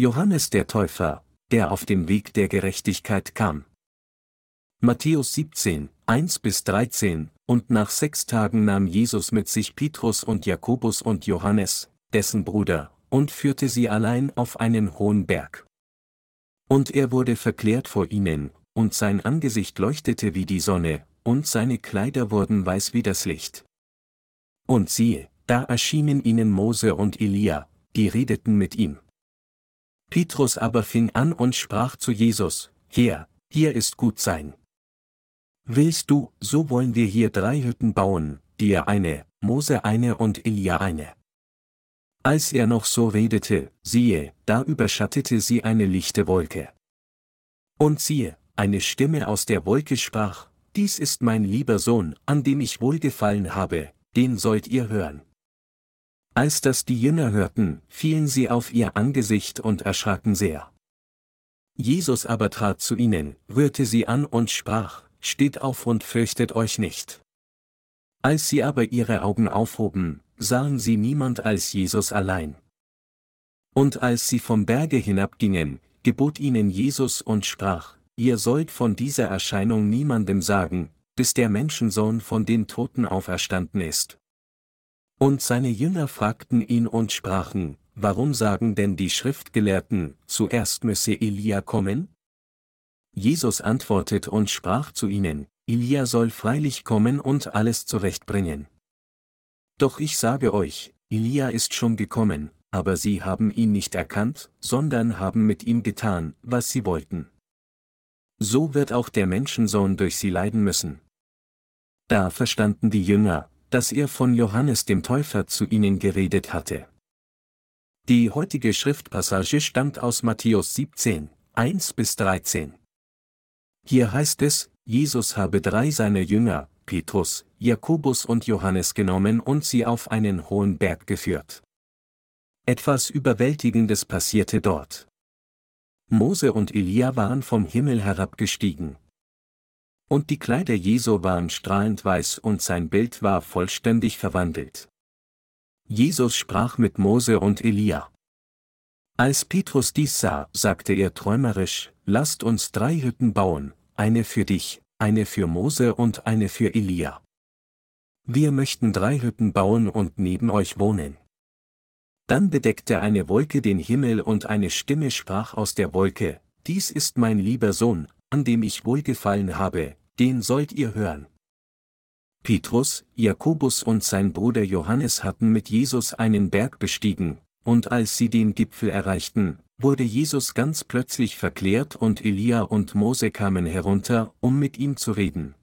Johannes der Täufer, der auf dem Weg der Gerechtigkeit kam. Matthäus 17, 1 bis 13, und nach sechs Tagen nahm Jesus mit sich Petrus und Jakobus und Johannes, dessen Bruder, und führte sie allein auf einen hohen Berg. Und er wurde verklärt vor ihnen, und sein Angesicht leuchtete wie die Sonne, und seine Kleider wurden weiß wie das Licht. Und siehe, da erschienen ihnen Mose und Elia, die redeten mit ihm. Petrus aber fing an und sprach zu Jesus, Herr, hier ist gut sein. Willst du, so wollen wir hier drei Hütten bauen, dir eine, Mose eine und Elia eine. Als er noch so redete, siehe, da überschattete sie eine lichte Wolke. Und siehe, eine Stimme aus der Wolke sprach, Dies ist mein lieber Sohn, an dem ich wohlgefallen habe, den sollt ihr hören. Als das die Jünger hörten, fielen sie auf ihr Angesicht und erschraken sehr. Jesus aber trat zu ihnen, rührte sie an und sprach, Steht auf und fürchtet euch nicht. Als sie aber ihre Augen aufhoben, sahen sie niemand als Jesus allein. Und als sie vom Berge hinabgingen, gebot ihnen Jesus und sprach, Ihr sollt von dieser Erscheinung niemandem sagen, bis der Menschensohn von den Toten auferstanden ist. Und seine Jünger fragten ihn und sprachen, Warum sagen denn die Schriftgelehrten, zuerst müsse Elia kommen? Jesus antwortet und sprach zu ihnen, Elia soll freilich kommen und alles zurechtbringen. Doch ich sage euch, Elia ist schon gekommen, aber sie haben ihn nicht erkannt, sondern haben mit ihm getan, was sie wollten. So wird auch der Menschensohn durch sie leiden müssen. Da verstanden die Jünger, dass er von Johannes dem Täufer zu ihnen geredet hatte. Die heutige Schriftpassage stammt aus Matthäus 17, 1 bis 13. Hier heißt es, Jesus habe drei seiner Jünger, Petrus, Jakobus und Johannes genommen und sie auf einen hohen Berg geführt. Etwas Überwältigendes passierte dort. Mose und Elia waren vom Himmel herabgestiegen. Und die Kleider Jesu waren strahlend weiß und sein Bild war vollständig verwandelt. Jesus sprach mit Mose und Elia. Als Petrus dies sah, sagte er träumerisch, Lasst uns drei Hütten bauen, eine für dich, eine für Mose und eine für Elia. Wir möchten drei Hütten bauen und neben euch wohnen. Dann bedeckte eine Wolke den Himmel und eine Stimme sprach aus der Wolke, Dies ist mein lieber Sohn, an dem ich wohlgefallen habe, den sollt ihr hören. Petrus, Jakobus und sein Bruder Johannes hatten mit Jesus einen Berg bestiegen, und als sie den Gipfel erreichten, wurde Jesus ganz plötzlich verklärt und Elia und Mose kamen herunter, um mit ihm zu reden.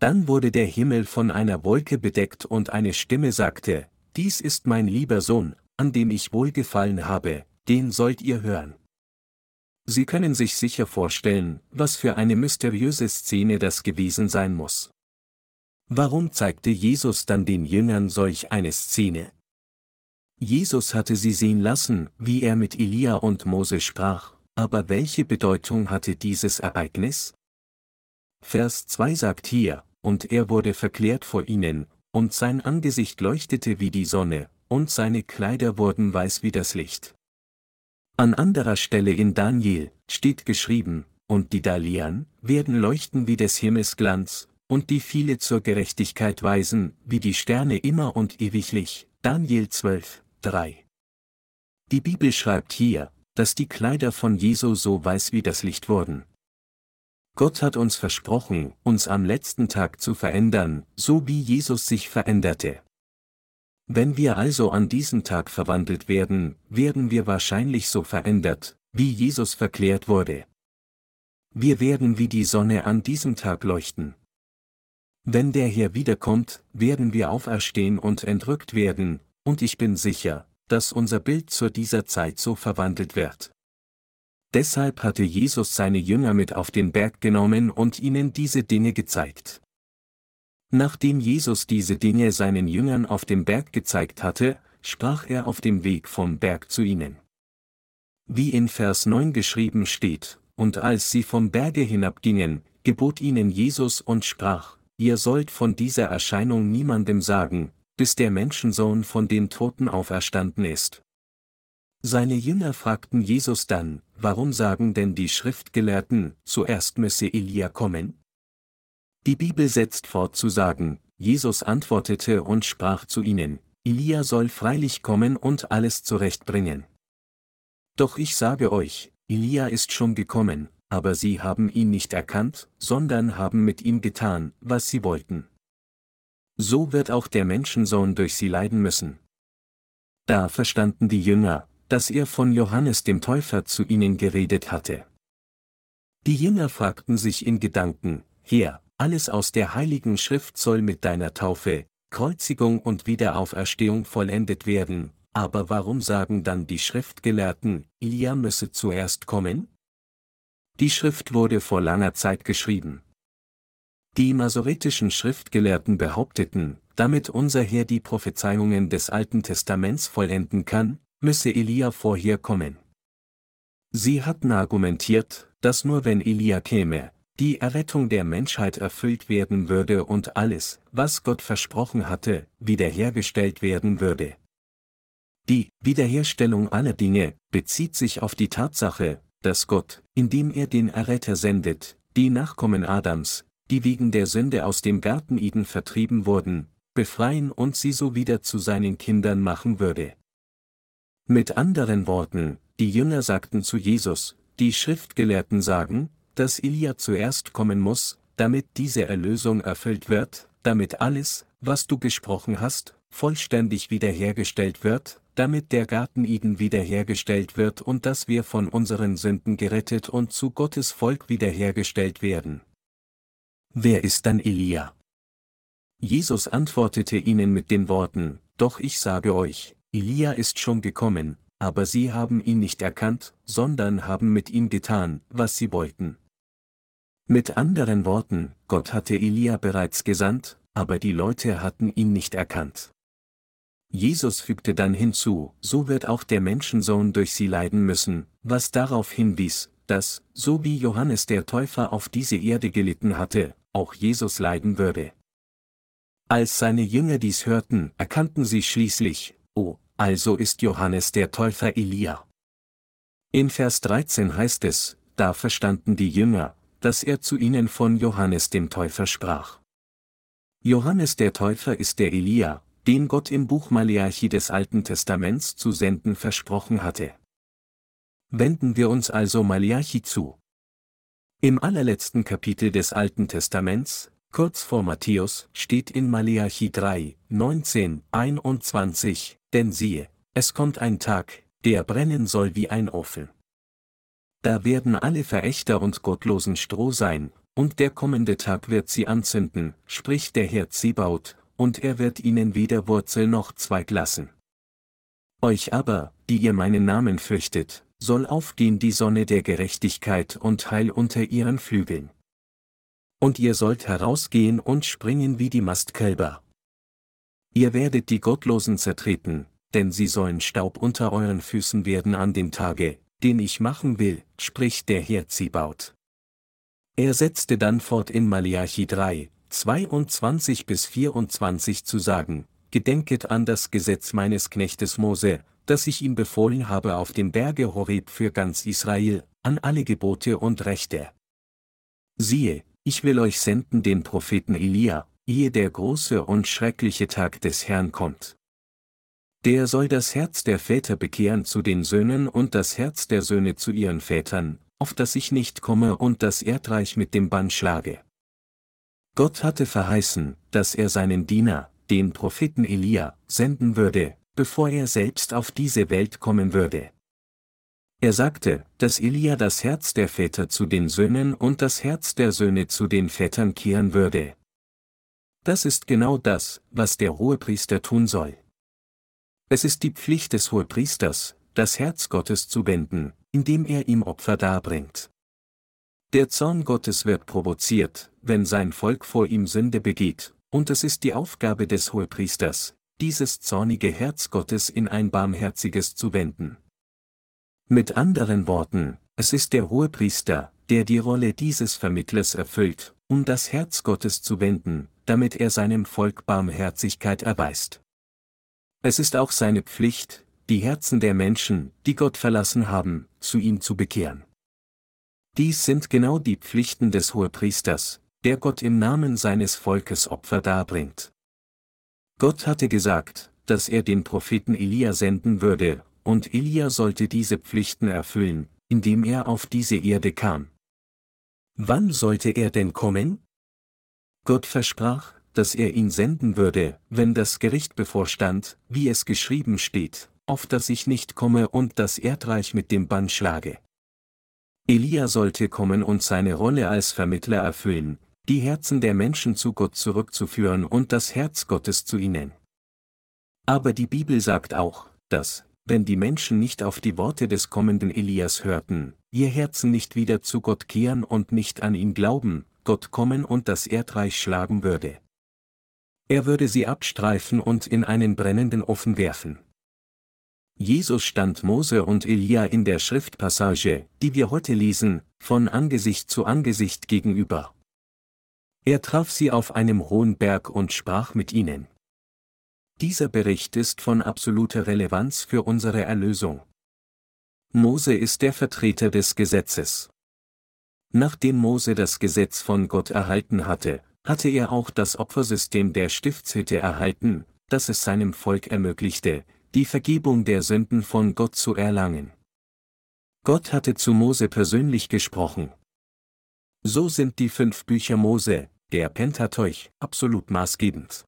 Dann wurde der Himmel von einer Wolke bedeckt und eine Stimme sagte, Dies ist mein lieber Sohn, an dem ich wohlgefallen habe, den sollt ihr hören. Sie können sich sicher vorstellen, was für eine mysteriöse Szene das gewesen sein muss. Warum zeigte Jesus dann den Jüngern solch eine Szene? Jesus hatte sie sehen lassen, wie er mit Elia und Mose sprach, aber welche Bedeutung hatte dieses Ereignis? Vers 2 sagt hier, und er wurde verklärt vor ihnen, und sein Angesicht leuchtete wie die Sonne, und seine Kleider wurden weiß wie das Licht. An anderer Stelle in Daniel steht geschrieben, und die Dalian werden leuchten wie des Himmels Glanz, und die viele zur Gerechtigkeit weisen, wie die Sterne immer und ewiglich. Daniel 12, 3. Die Bibel schreibt hier, dass die Kleider von Jesu so weiß wie das Licht wurden. Gott hat uns versprochen, uns am letzten Tag zu verändern, so wie Jesus sich veränderte. Wenn wir also an diesem Tag verwandelt werden, werden wir wahrscheinlich so verändert, wie Jesus verklärt wurde. Wir werden wie die Sonne an diesem Tag leuchten. Wenn der Herr wiederkommt, werden wir auferstehen und entrückt werden, und ich bin sicher, dass unser Bild zu dieser Zeit so verwandelt wird. Deshalb hatte Jesus seine Jünger mit auf den Berg genommen und ihnen diese Dinge gezeigt. Nachdem Jesus diese Dinge seinen Jüngern auf dem Berg gezeigt hatte, sprach er auf dem Weg vom Berg zu ihnen. Wie in Vers 9 geschrieben steht, und als sie vom Berge hinabgingen, gebot ihnen Jesus und sprach, Ihr sollt von dieser Erscheinung niemandem sagen, bis der Menschensohn von den Toten auferstanden ist. Seine Jünger fragten Jesus dann, warum sagen denn die Schriftgelehrten, zuerst müsse Elia kommen? Die Bibel setzt fort zu sagen, Jesus antwortete und sprach zu ihnen, Elia soll freilich kommen und alles zurechtbringen. Doch ich sage euch, Elia ist schon gekommen, aber sie haben ihn nicht erkannt, sondern haben mit ihm getan, was sie wollten. So wird auch der Menschensohn durch sie leiden müssen. Da verstanden die Jünger, dass er von Johannes dem Täufer zu ihnen geredet hatte. Die Jünger fragten sich in Gedanken, Herr, alles aus der heiligen Schrift soll mit deiner Taufe, Kreuzigung und Wiederauferstehung vollendet werden, aber warum sagen dann die Schriftgelehrten, Elia müsse zuerst kommen? Die Schrift wurde vor langer Zeit geschrieben. Die masoretischen Schriftgelehrten behaupteten, damit unser Herr die Prophezeiungen des Alten Testaments vollenden kann, müsse Elia vorher kommen. Sie hatten argumentiert, dass nur wenn Elia käme, die Errettung der Menschheit erfüllt werden würde und alles, was Gott versprochen hatte, wiederhergestellt werden würde. Die Wiederherstellung aller Dinge bezieht sich auf die Tatsache, dass Gott, indem er den Erretter sendet, die Nachkommen Adams, die wegen der Sünde aus dem Garten Eden vertrieben wurden, befreien und sie so wieder zu seinen Kindern machen würde. Mit anderen Worten, die Jünger sagten zu Jesus, die Schriftgelehrten sagen, dass Elia zuerst kommen muss, damit diese Erlösung erfüllt wird, damit alles, was du gesprochen hast, vollständig wiederhergestellt wird, damit der Garten Eden wiederhergestellt wird und dass wir von unseren Sünden gerettet und zu Gottes Volk wiederhergestellt werden. Wer ist dann Elia? Jesus antwortete ihnen mit den Worten, Doch ich sage euch, Elia ist schon gekommen, aber sie haben ihn nicht erkannt, sondern haben mit ihm getan, was sie wollten. Mit anderen Worten, Gott hatte Elia bereits gesandt, aber die Leute hatten ihn nicht erkannt. Jesus fügte dann hinzu, so wird auch der Menschensohn durch sie leiden müssen, was darauf hinwies, dass, so wie Johannes der Täufer auf diese Erde gelitten hatte, auch Jesus leiden würde. Als seine Jünger dies hörten, erkannten sie schließlich, oh, also ist Johannes der Täufer Elia. In Vers 13 heißt es, da verstanden die Jünger, dass er zu ihnen von Johannes dem Täufer sprach. Johannes der Täufer ist der Elia, den Gott im Buch Maleachi des Alten Testaments zu senden versprochen hatte. Wenden wir uns also Maleachi zu. Im allerletzten Kapitel des Alten Testaments, kurz vor Matthäus, steht in Maleachi 3, 19, 21, denn siehe, es kommt ein Tag, der brennen soll wie ein Ofen. Da werden alle Verächter und Gottlosen Stroh sein, und der kommende Tag wird sie anzünden, spricht der Herr Zebaut, und er wird ihnen weder Wurzel noch Zweig lassen. Euch aber, die ihr meinen Namen fürchtet, soll aufgehen die Sonne der Gerechtigkeit und Heil unter ihren Flügeln. Und ihr sollt herausgehen und springen wie die Mastkälber. Ihr werdet die Gottlosen zertreten, denn sie sollen Staub unter euren Füßen werden an dem Tage, den ich machen will, spricht der Herr Zibaut. Er setzte dann fort in Malachi 3, 22 bis 24 zu sagen, Gedenket an das Gesetz meines Knechtes Mose, das ich ihm befohlen habe auf dem Berge Horeb für ganz Israel, an alle Gebote und Rechte. Siehe, ich will euch senden den Propheten Elia, ehe der große und schreckliche Tag des Herrn kommt. Der soll das Herz der Väter bekehren zu den Söhnen und das Herz der Söhne zu ihren Vätern, auf das ich nicht komme und das Erdreich mit dem Bann schlage. Gott hatte verheißen, dass er seinen Diener, den Propheten Elia, senden würde, bevor er selbst auf diese Welt kommen würde. Er sagte, dass Elia das Herz der Väter zu den Söhnen und das Herz der Söhne zu den Vätern kehren würde. Das ist genau das, was der Hohepriester tun soll. Es ist die Pflicht des Hohepriesters, das Herz Gottes zu wenden, indem er ihm Opfer darbringt. Der Zorn Gottes wird provoziert, wenn sein Volk vor ihm Sünde begeht, und es ist die Aufgabe des Hohepriesters, dieses zornige Herz Gottes in ein barmherziges zu wenden. Mit anderen Worten, es ist der Hohepriester, der die Rolle dieses Vermittlers erfüllt, um das Herz Gottes zu wenden, damit er seinem Volk Barmherzigkeit erweist. Es ist auch seine Pflicht, die Herzen der Menschen, die Gott verlassen haben, zu ihm zu bekehren. Dies sind genau die Pflichten des Hohepriesters, der Gott im Namen seines Volkes Opfer darbringt. Gott hatte gesagt, dass er den Propheten Elia senden würde, und Elia sollte diese Pflichten erfüllen, indem er auf diese Erde kam. Wann sollte er denn kommen? Gott versprach, dass er ihn senden würde, wenn das Gericht bevorstand, wie es geschrieben steht, auf das ich nicht komme und das Erdreich mit dem Bann schlage. Elia sollte kommen und seine Rolle als Vermittler erfüllen, die Herzen der Menschen zu Gott zurückzuführen und das Herz Gottes zu ihnen. Aber die Bibel sagt auch, dass, wenn die Menschen nicht auf die Worte des kommenden Elias hörten, ihr Herzen nicht wieder zu Gott kehren und nicht an ihn glauben, Gott kommen und das Erdreich schlagen würde. Er würde sie abstreifen und in einen brennenden Ofen werfen. Jesus stand Mose und Elia in der Schriftpassage, die wir heute lesen, von Angesicht zu Angesicht gegenüber. Er traf sie auf einem hohen Berg und sprach mit ihnen. Dieser Bericht ist von absoluter Relevanz für unsere Erlösung. Mose ist der Vertreter des Gesetzes. Nachdem Mose das Gesetz von Gott erhalten hatte, hatte er auch das Opfersystem der Stiftshütte erhalten, das es seinem Volk ermöglichte, die Vergebung der Sünden von Gott zu erlangen. Gott hatte zu Mose persönlich gesprochen. So sind die fünf Bücher Mose, der Pentateuch, absolut maßgebend.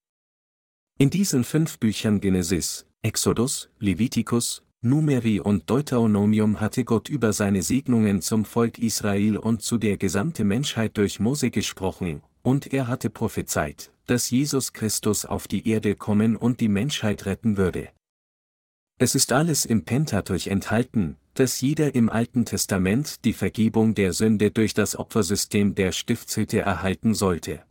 In diesen fünf Büchern Genesis, Exodus, Levitikus, Numeri und Deuteronomium hatte Gott über seine Segnungen zum Volk Israel und zu der gesamten Menschheit durch Mose gesprochen, und er hatte prophezeit, dass Jesus Christus auf die Erde kommen und die Menschheit retten würde. Es ist alles im Pentateuch enthalten, dass jeder im Alten Testament die Vergebung der Sünde durch das Opfersystem der Stiftshütte erhalten sollte.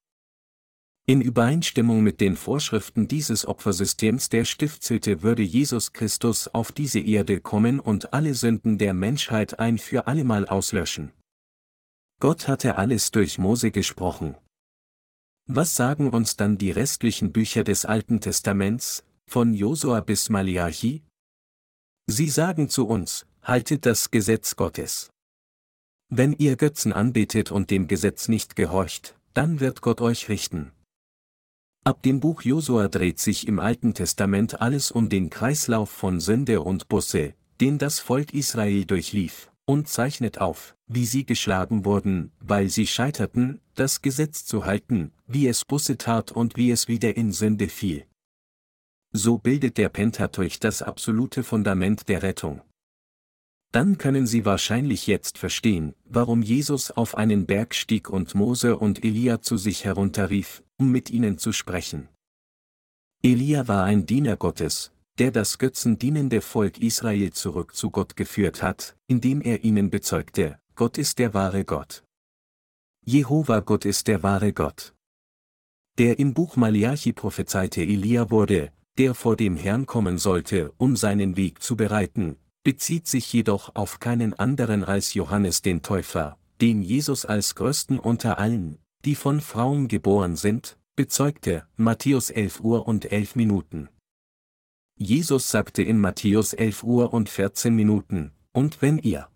In Übereinstimmung mit den Vorschriften dieses Opfersystems der Stiftshütte würde Jesus Christus auf diese Erde kommen und alle Sünden der Menschheit ein für allemal auslöschen. Gott hatte alles durch Mose gesprochen. Was sagen uns dann die restlichen Bücher des Alten Testaments, von Josua bis Malachi? Sie sagen zu uns, haltet das Gesetz Gottes. Wenn ihr Götzen anbetet und dem Gesetz nicht gehorcht, dann wird Gott euch richten. Ab dem Buch Josua dreht sich im Alten Testament alles um den Kreislauf von Sünde und Busse, den das Volk Israel durchlief, und zeichnet auf, wie sie geschlagen wurden, weil sie scheiterten, das Gesetz zu halten, wie es Busse tat und wie es wieder in Sünde fiel. So bildet der Pentateuch das absolute Fundament der Rettung. Dann können Sie wahrscheinlich jetzt verstehen, warum Jesus auf einen Berg stieg und Mose und Elia zu sich herunterrief, um mit ihnen zu sprechen. Elia war ein Diener Gottes, der das götzendienende Volk Israel zurück zu Gott geführt hat, indem er ihnen bezeugte, Gott ist der wahre Gott. Jehova Gott ist der wahre Gott. Der im Buch Malachi prophezeite Elia wurde, der vor dem Herrn kommen sollte, um seinen Weg zu bereiten, bezieht sich jedoch auf keinen anderen als Johannes den Täufer, den Jesus als größten unter allen, die von Frauen geboren sind, bezeugte, Matthäus 11 Uhr und 11 Minuten. Jesus sagte in Matthäus 11 Uhr und 14 Minuten, und wenn ihr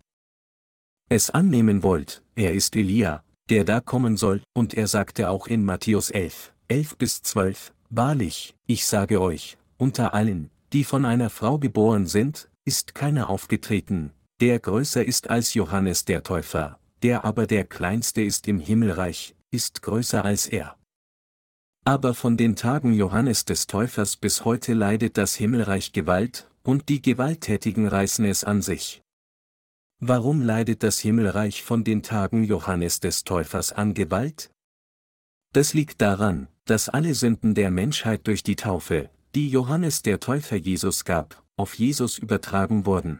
es annehmen wollt, er ist Elia, der da kommen soll, und er sagte auch in Matthäus 11, 11 bis 12, Wahrlich, ich sage euch, unter allen, die von einer Frau geboren sind, ist keiner aufgetreten, der größer ist als Johannes der Täufer, der aber der kleinste ist im Himmelreich, ist größer als er. Aber von den Tagen Johannes des Täufers bis heute leidet das Himmelreich Gewalt, und die Gewalttätigen reißen es an sich. Warum leidet das Himmelreich von den Tagen Johannes des Täufers an Gewalt? Das liegt daran, dass alle Sünden der Menschheit durch die Taufe, die Johannes der Täufer Jesus gab, auf Jesus übertragen wurden.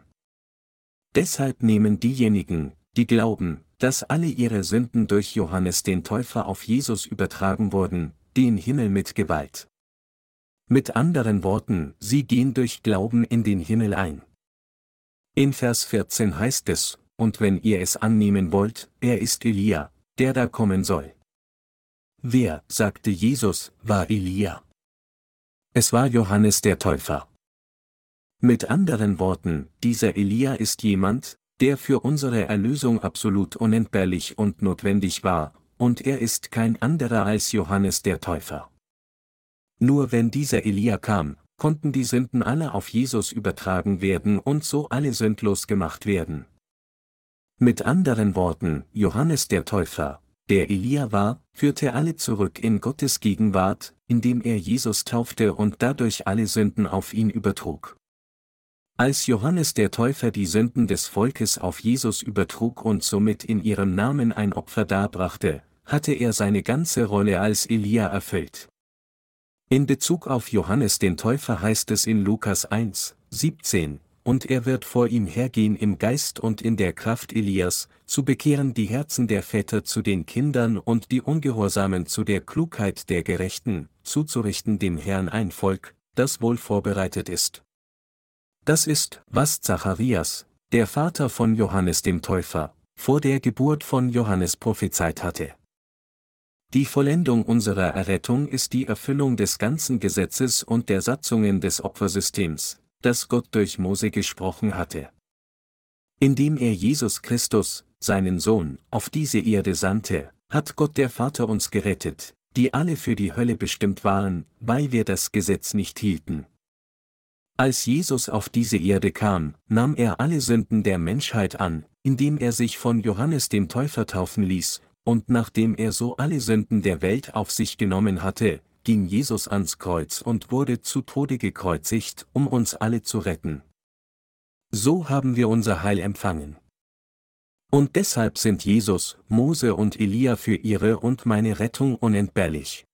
Deshalb nehmen diejenigen, die glauben, dass alle ihre Sünden durch Johannes den Täufer auf Jesus übertragen wurden, den Himmel mit Gewalt. Mit anderen Worten, sie gehen durch Glauben in den Himmel ein. In Vers 14 heißt es, und wenn ihr es annehmen wollt, er ist Elia, der da kommen soll. Wer, sagte Jesus, war Elia? Es war Johannes der Täufer. Mit anderen Worten, dieser Elia ist jemand, der für unsere Erlösung absolut unentbehrlich und notwendig war, und er ist kein anderer als Johannes der Täufer. Nur wenn dieser Elia kam, konnten die Sünden alle auf Jesus übertragen werden und so alle sündlos gemacht werden. Mit anderen Worten, Johannes der Täufer, der Elia war, führte alle zurück in Gottes Gegenwart, indem er Jesus taufte und dadurch alle Sünden auf ihn übertrug. Als Johannes der Täufer die Sünden des Volkes auf Jesus übertrug und somit in ihrem Namen ein Opfer darbrachte, hatte er seine ganze Rolle als Elia erfüllt. In Bezug auf Johannes den Täufer heißt es in Lukas 1, 17, und er wird vor ihm hergehen im Geist und in der Kraft Elias, zu bekehren die Herzen der Väter zu den Kindern und die Ungehorsamen zu der Klugheit der Gerechten, zuzurichten dem Herrn ein Volk, das wohl vorbereitet ist. Das ist, was Zacharias, der Vater von Johannes dem Täufer, vor der Geburt von Johannes prophezeit hatte. Die Vollendung unserer Errettung ist die Erfüllung des ganzen Gesetzes und der Satzungen des Opfersystems, das Gott durch Mose gesprochen hatte. Indem er Jesus Christus, seinen Sohn, auf diese Erde sandte, hat Gott der Vater uns gerettet, die alle für die Hölle bestimmt waren, weil wir das Gesetz nicht hielten. Als Jesus auf diese Erde kam, nahm er alle Sünden der Menschheit an, indem er sich von Johannes dem Täufer taufen ließ, und nachdem er so alle Sünden der Welt auf sich genommen hatte, ging Jesus ans Kreuz und wurde zu Tode gekreuzigt, um uns alle zu retten. So haben wir unser Heil empfangen. Und deshalb sind Jesus, Mose und Elia für ihre und meine Rettung unentbehrlich.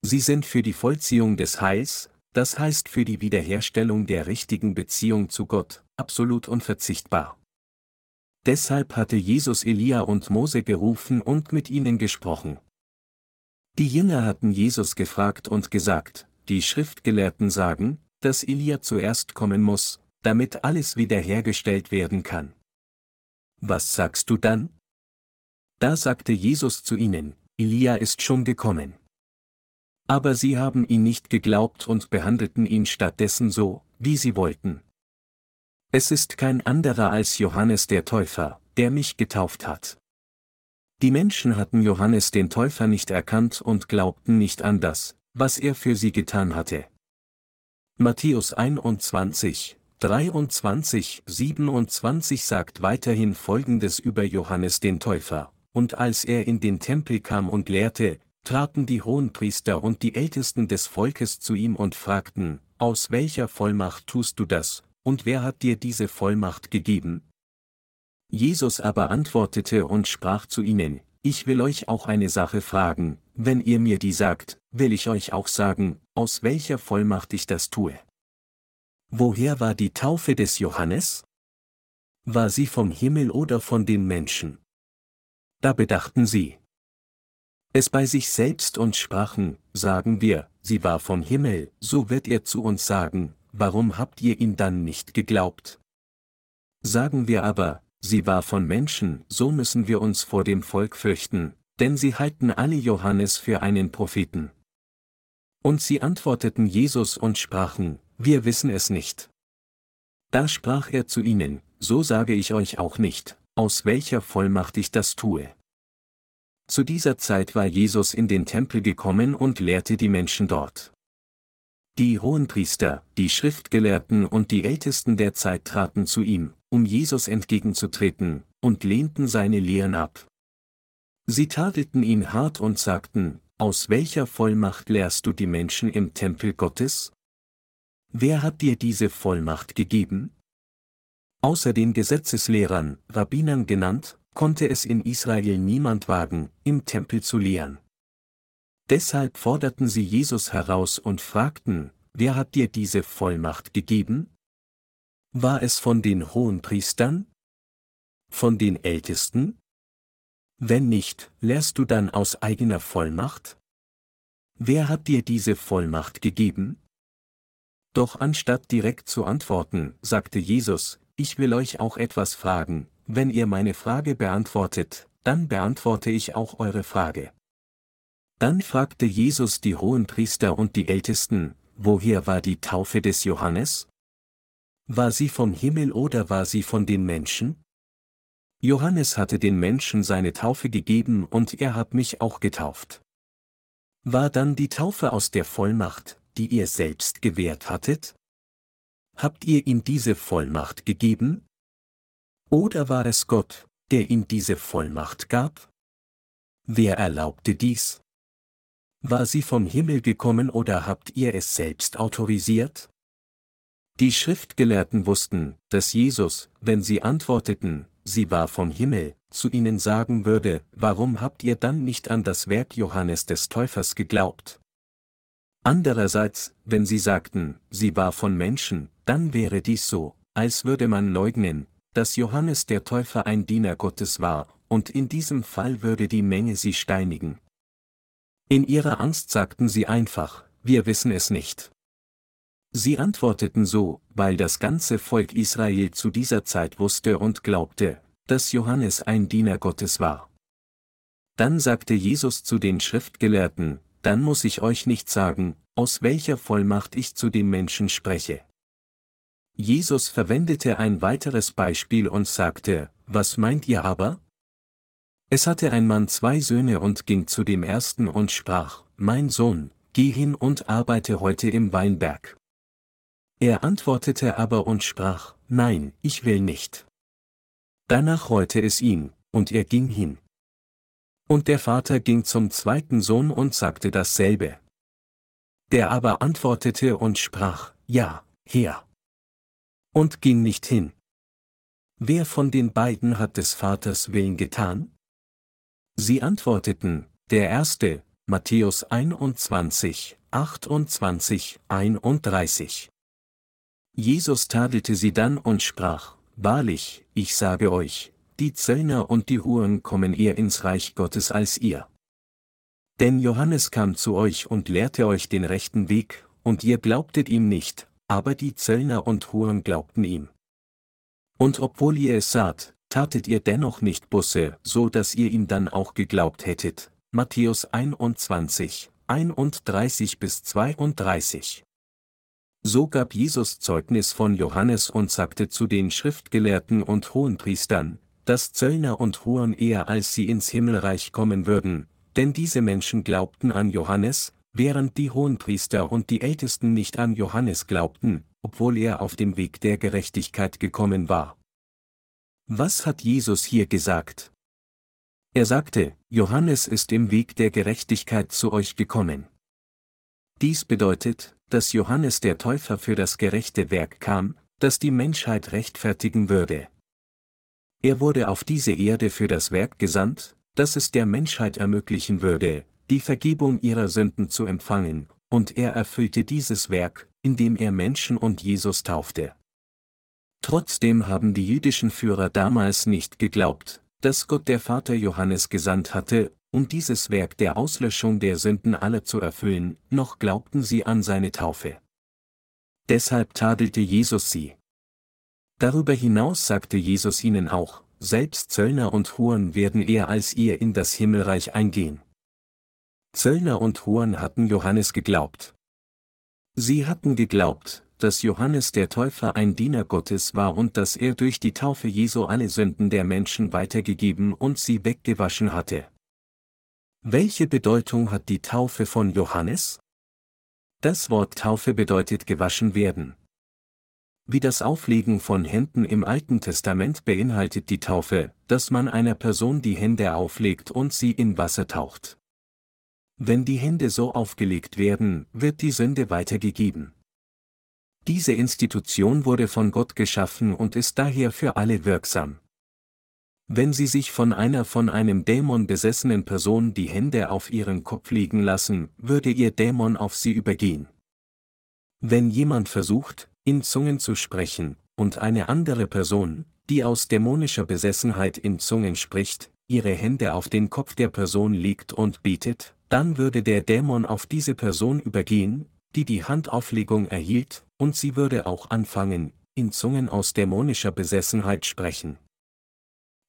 Sie sind für die Vollziehung des Heils, das heißt für die Wiederherstellung der richtigen Beziehung zu Gott, absolut unverzichtbar. Deshalb hatte Jesus Elia und Mose gerufen und mit ihnen gesprochen. Die Jünger hatten Jesus gefragt und gesagt, die Schriftgelehrten sagen, dass Elia zuerst kommen muss, damit alles wiederhergestellt werden kann. Was sagst du dann? Da sagte Jesus zu ihnen, Elia ist schon gekommen. Aber sie haben ihn nicht geglaubt und behandelten ihn stattdessen so, wie sie wollten. Es ist kein anderer als Johannes der Täufer, der mich getauft hat. Die Menschen hatten Johannes den Täufer nicht erkannt und glaubten nicht an das, was er für sie getan hatte. Matthäus 21, 23, 27 sagt weiterhin Folgendes über Johannes den Täufer, und als er in den Tempel kam und lehrte, traten die Hohenpriester und die Ältesten des Volkes zu ihm und fragten, aus welcher Vollmacht tust du das, und wer hat dir diese Vollmacht gegeben? Jesus aber antwortete und sprach zu ihnen, ich will euch auch eine Sache fragen, wenn ihr mir die sagt, will ich euch auch sagen, aus welcher Vollmacht ich das tue. Woher war die Taufe des Johannes? War sie vom Himmel oder von den Menschen? Da bedachten sie, es bei sich selbst und sprachen, sagen wir, sie war vom Himmel, so wird er zu uns sagen, warum habt ihr ihn dann nicht geglaubt? Sagen wir aber, sie war von Menschen, so müssen wir uns vor dem Volk fürchten, denn sie halten alle Johannes für einen Propheten. Und sie antworteten Jesus und sprachen, wir wissen es nicht. Da sprach er zu ihnen, so sage ich euch auch nicht, aus welcher Vollmacht ich das tue. Zu dieser Zeit war Jesus in den Tempel gekommen und lehrte die Menschen dort. Die Hohenpriester, die Schriftgelehrten und die Ältesten der Zeit traten zu ihm, um Jesus entgegenzutreten, und lehnten seine Lehren ab. Sie tadelten ihn hart und sagten, aus welcher Vollmacht lehrst du die Menschen im Tempel Gottes? Wer hat dir diese Vollmacht gegeben? Außer den Gesetzeslehrern, Rabbinern genannt, konnte es in Israel niemand wagen, im Tempel zu lehren. Deshalb forderten sie Jesus heraus und fragten, wer hat dir diese Vollmacht gegeben? War es von den Hohenpriestern? Von den Ältesten? Wenn nicht, lehrst du dann aus eigener Vollmacht? Wer hat dir diese Vollmacht gegeben? Doch anstatt direkt zu antworten, sagte Jesus, ich will euch auch etwas fragen, wenn ihr meine Frage beantwortet, dann beantworte ich auch eure Frage. Dann fragte Jesus die Hohenpriester und die Ältesten, woher war die Taufe des Johannes? War sie vom Himmel oder war sie von den Menschen? Johannes hatte den Menschen seine Taufe gegeben und er hat mich auch getauft. War dann die Taufe aus der Vollmacht, die ihr selbst gewährt hattet? Habt ihr ihm diese Vollmacht gegeben? Oder war es Gott, der ihm diese Vollmacht gab? Wer erlaubte dies? War sie vom Himmel gekommen oder habt ihr es selbst autorisiert? Die Schriftgelehrten wussten, dass Jesus, wenn sie antworteten, sie war vom Himmel, zu ihnen sagen würde, warum habt ihr dann nicht an das Werk Johannes des Täufers geglaubt? Andererseits, wenn sie sagten, sie war von Menschen, dann wäre dies so, als würde man leugnen, dass Johannes der Täufer ein Diener Gottes war, und in diesem Fall würde die Menge sie steinigen. In ihrer Angst sagten sie einfach, wir wissen es nicht. Sie antworteten so, weil das ganze Volk Israel zu dieser Zeit wusste und glaubte, dass Johannes ein Diener Gottes war. Dann sagte Jesus zu den Schriftgelehrten, dann muss ich euch nicht sagen, aus welcher Vollmacht ich zu den Menschen spreche. Jesus verwendete ein weiteres Beispiel und sagte, was meint ihr aber? Es hatte ein Mann zwei Söhne und ging zu dem ersten und sprach, Mein Sohn, geh hin und arbeite heute im Weinberg. Er antwortete aber und sprach, Nein, ich will nicht. Danach reute es ihn, und er ging hin. Und der Vater ging zum zweiten Sohn und sagte dasselbe. Der aber antwortete und sprach, Ja, Herr. Und ging nicht hin. Wer von den beiden hat des Vaters Willen getan? Sie antworteten, der erste, Matthäus 21, 28, 31. Jesus tadelte sie dann und sprach, Wahrlich, ich sage euch, die Zöllner und die Huren kommen eher ins Reich Gottes als ihr. Denn Johannes kam zu euch und lehrte euch den rechten Weg, und ihr glaubtet ihm nicht, aber die Zöllner und Huren glaubten ihm. Und obwohl ihr es saht, tatet ihr dennoch nicht Busse, so dass ihr ihm dann auch geglaubt hättet. Matthäus 21, 31 bis 32. So gab Jesus Zeugnis von Johannes und sagte zu den Schriftgelehrten und Hohenpriestern, dass Zöllner und Huren eher als sie ins Himmelreich kommen würden, denn diese Menschen glaubten an Johannes, während die Hohenpriester und die Ältesten nicht an Johannes glaubten, obwohl er auf dem Weg der Gerechtigkeit gekommen war. Was hat Jesus hier gesagt? Er sagte, Johannes ist im Weg der Gerechtigkeit zu euch gekommen. Dies bedeutet, dass Johannes der Täufer für das gerechte Werk kam, das die Menschheit rechtfertigen würde. Er wurde auf diese Erde für das Werk gesandt, das es der Menschheit ermöglichen würde, die Vergebung ihrer Sünden zu empfangen, und er erfüllte dieses Werk, indem er Menschen und Jesus taufte. Trotzdem haben die jüdischen Führer damals nicht geglaubt, dass Gott der Vater Johannes gesandt hatte, um dieses Werk der Auslöschung der Sünden aller zu erfüllen, noch glaubten sie an seine Taufe. Deshalb tadelte Jesus sie. Darüber hinaus sagte Jesus ihnen auch, selbst Zöllner und Huren werden eher als ihr in das Himmelreich eingehen. Zöllner und Huren hatten Johannes geglaubt. Sie hatten geglaubt, dass Johannes der Täufer ein Diener Gottes war und dass er durch die Taufe Jesu alle Sünden der Menschen weitergegeben und sie weggewaschen hatte. Welche Bedeutung hat die Taufe von Johannes? Das Wort Taufe bedeutet gewaschen werden. Wie das Auflegen von Händen im Alten Testament beinhaltet die Taufe, dass man einer Person die Hände auflegt und sie in Wasser taucht. Wenn die Hände so aufgelegt werden, wird die Sünde weitergegeben. Diese Institution wurde von Gott geschaffen und ist daher für alle wirksam. Wenn Sie sich von einer von einem Dämon besessenen Person die Hände auf ihren Kopf legen lassen, würde Ihr Dämon auf Sie übergehen. Wenn jemand versucht, in Zungen zu sprechen, und eine andere Person, die aus dämonischer Besessenheit in Zungen spricht, ihre Hände auf den Kopf der Person legt und betet, dann würde der Dämon auf diese Person übergehen, die die Handauflegung erhielt, und sie würde auch anfangen, in Zungen aus dämonischer Besessenheit sprechen.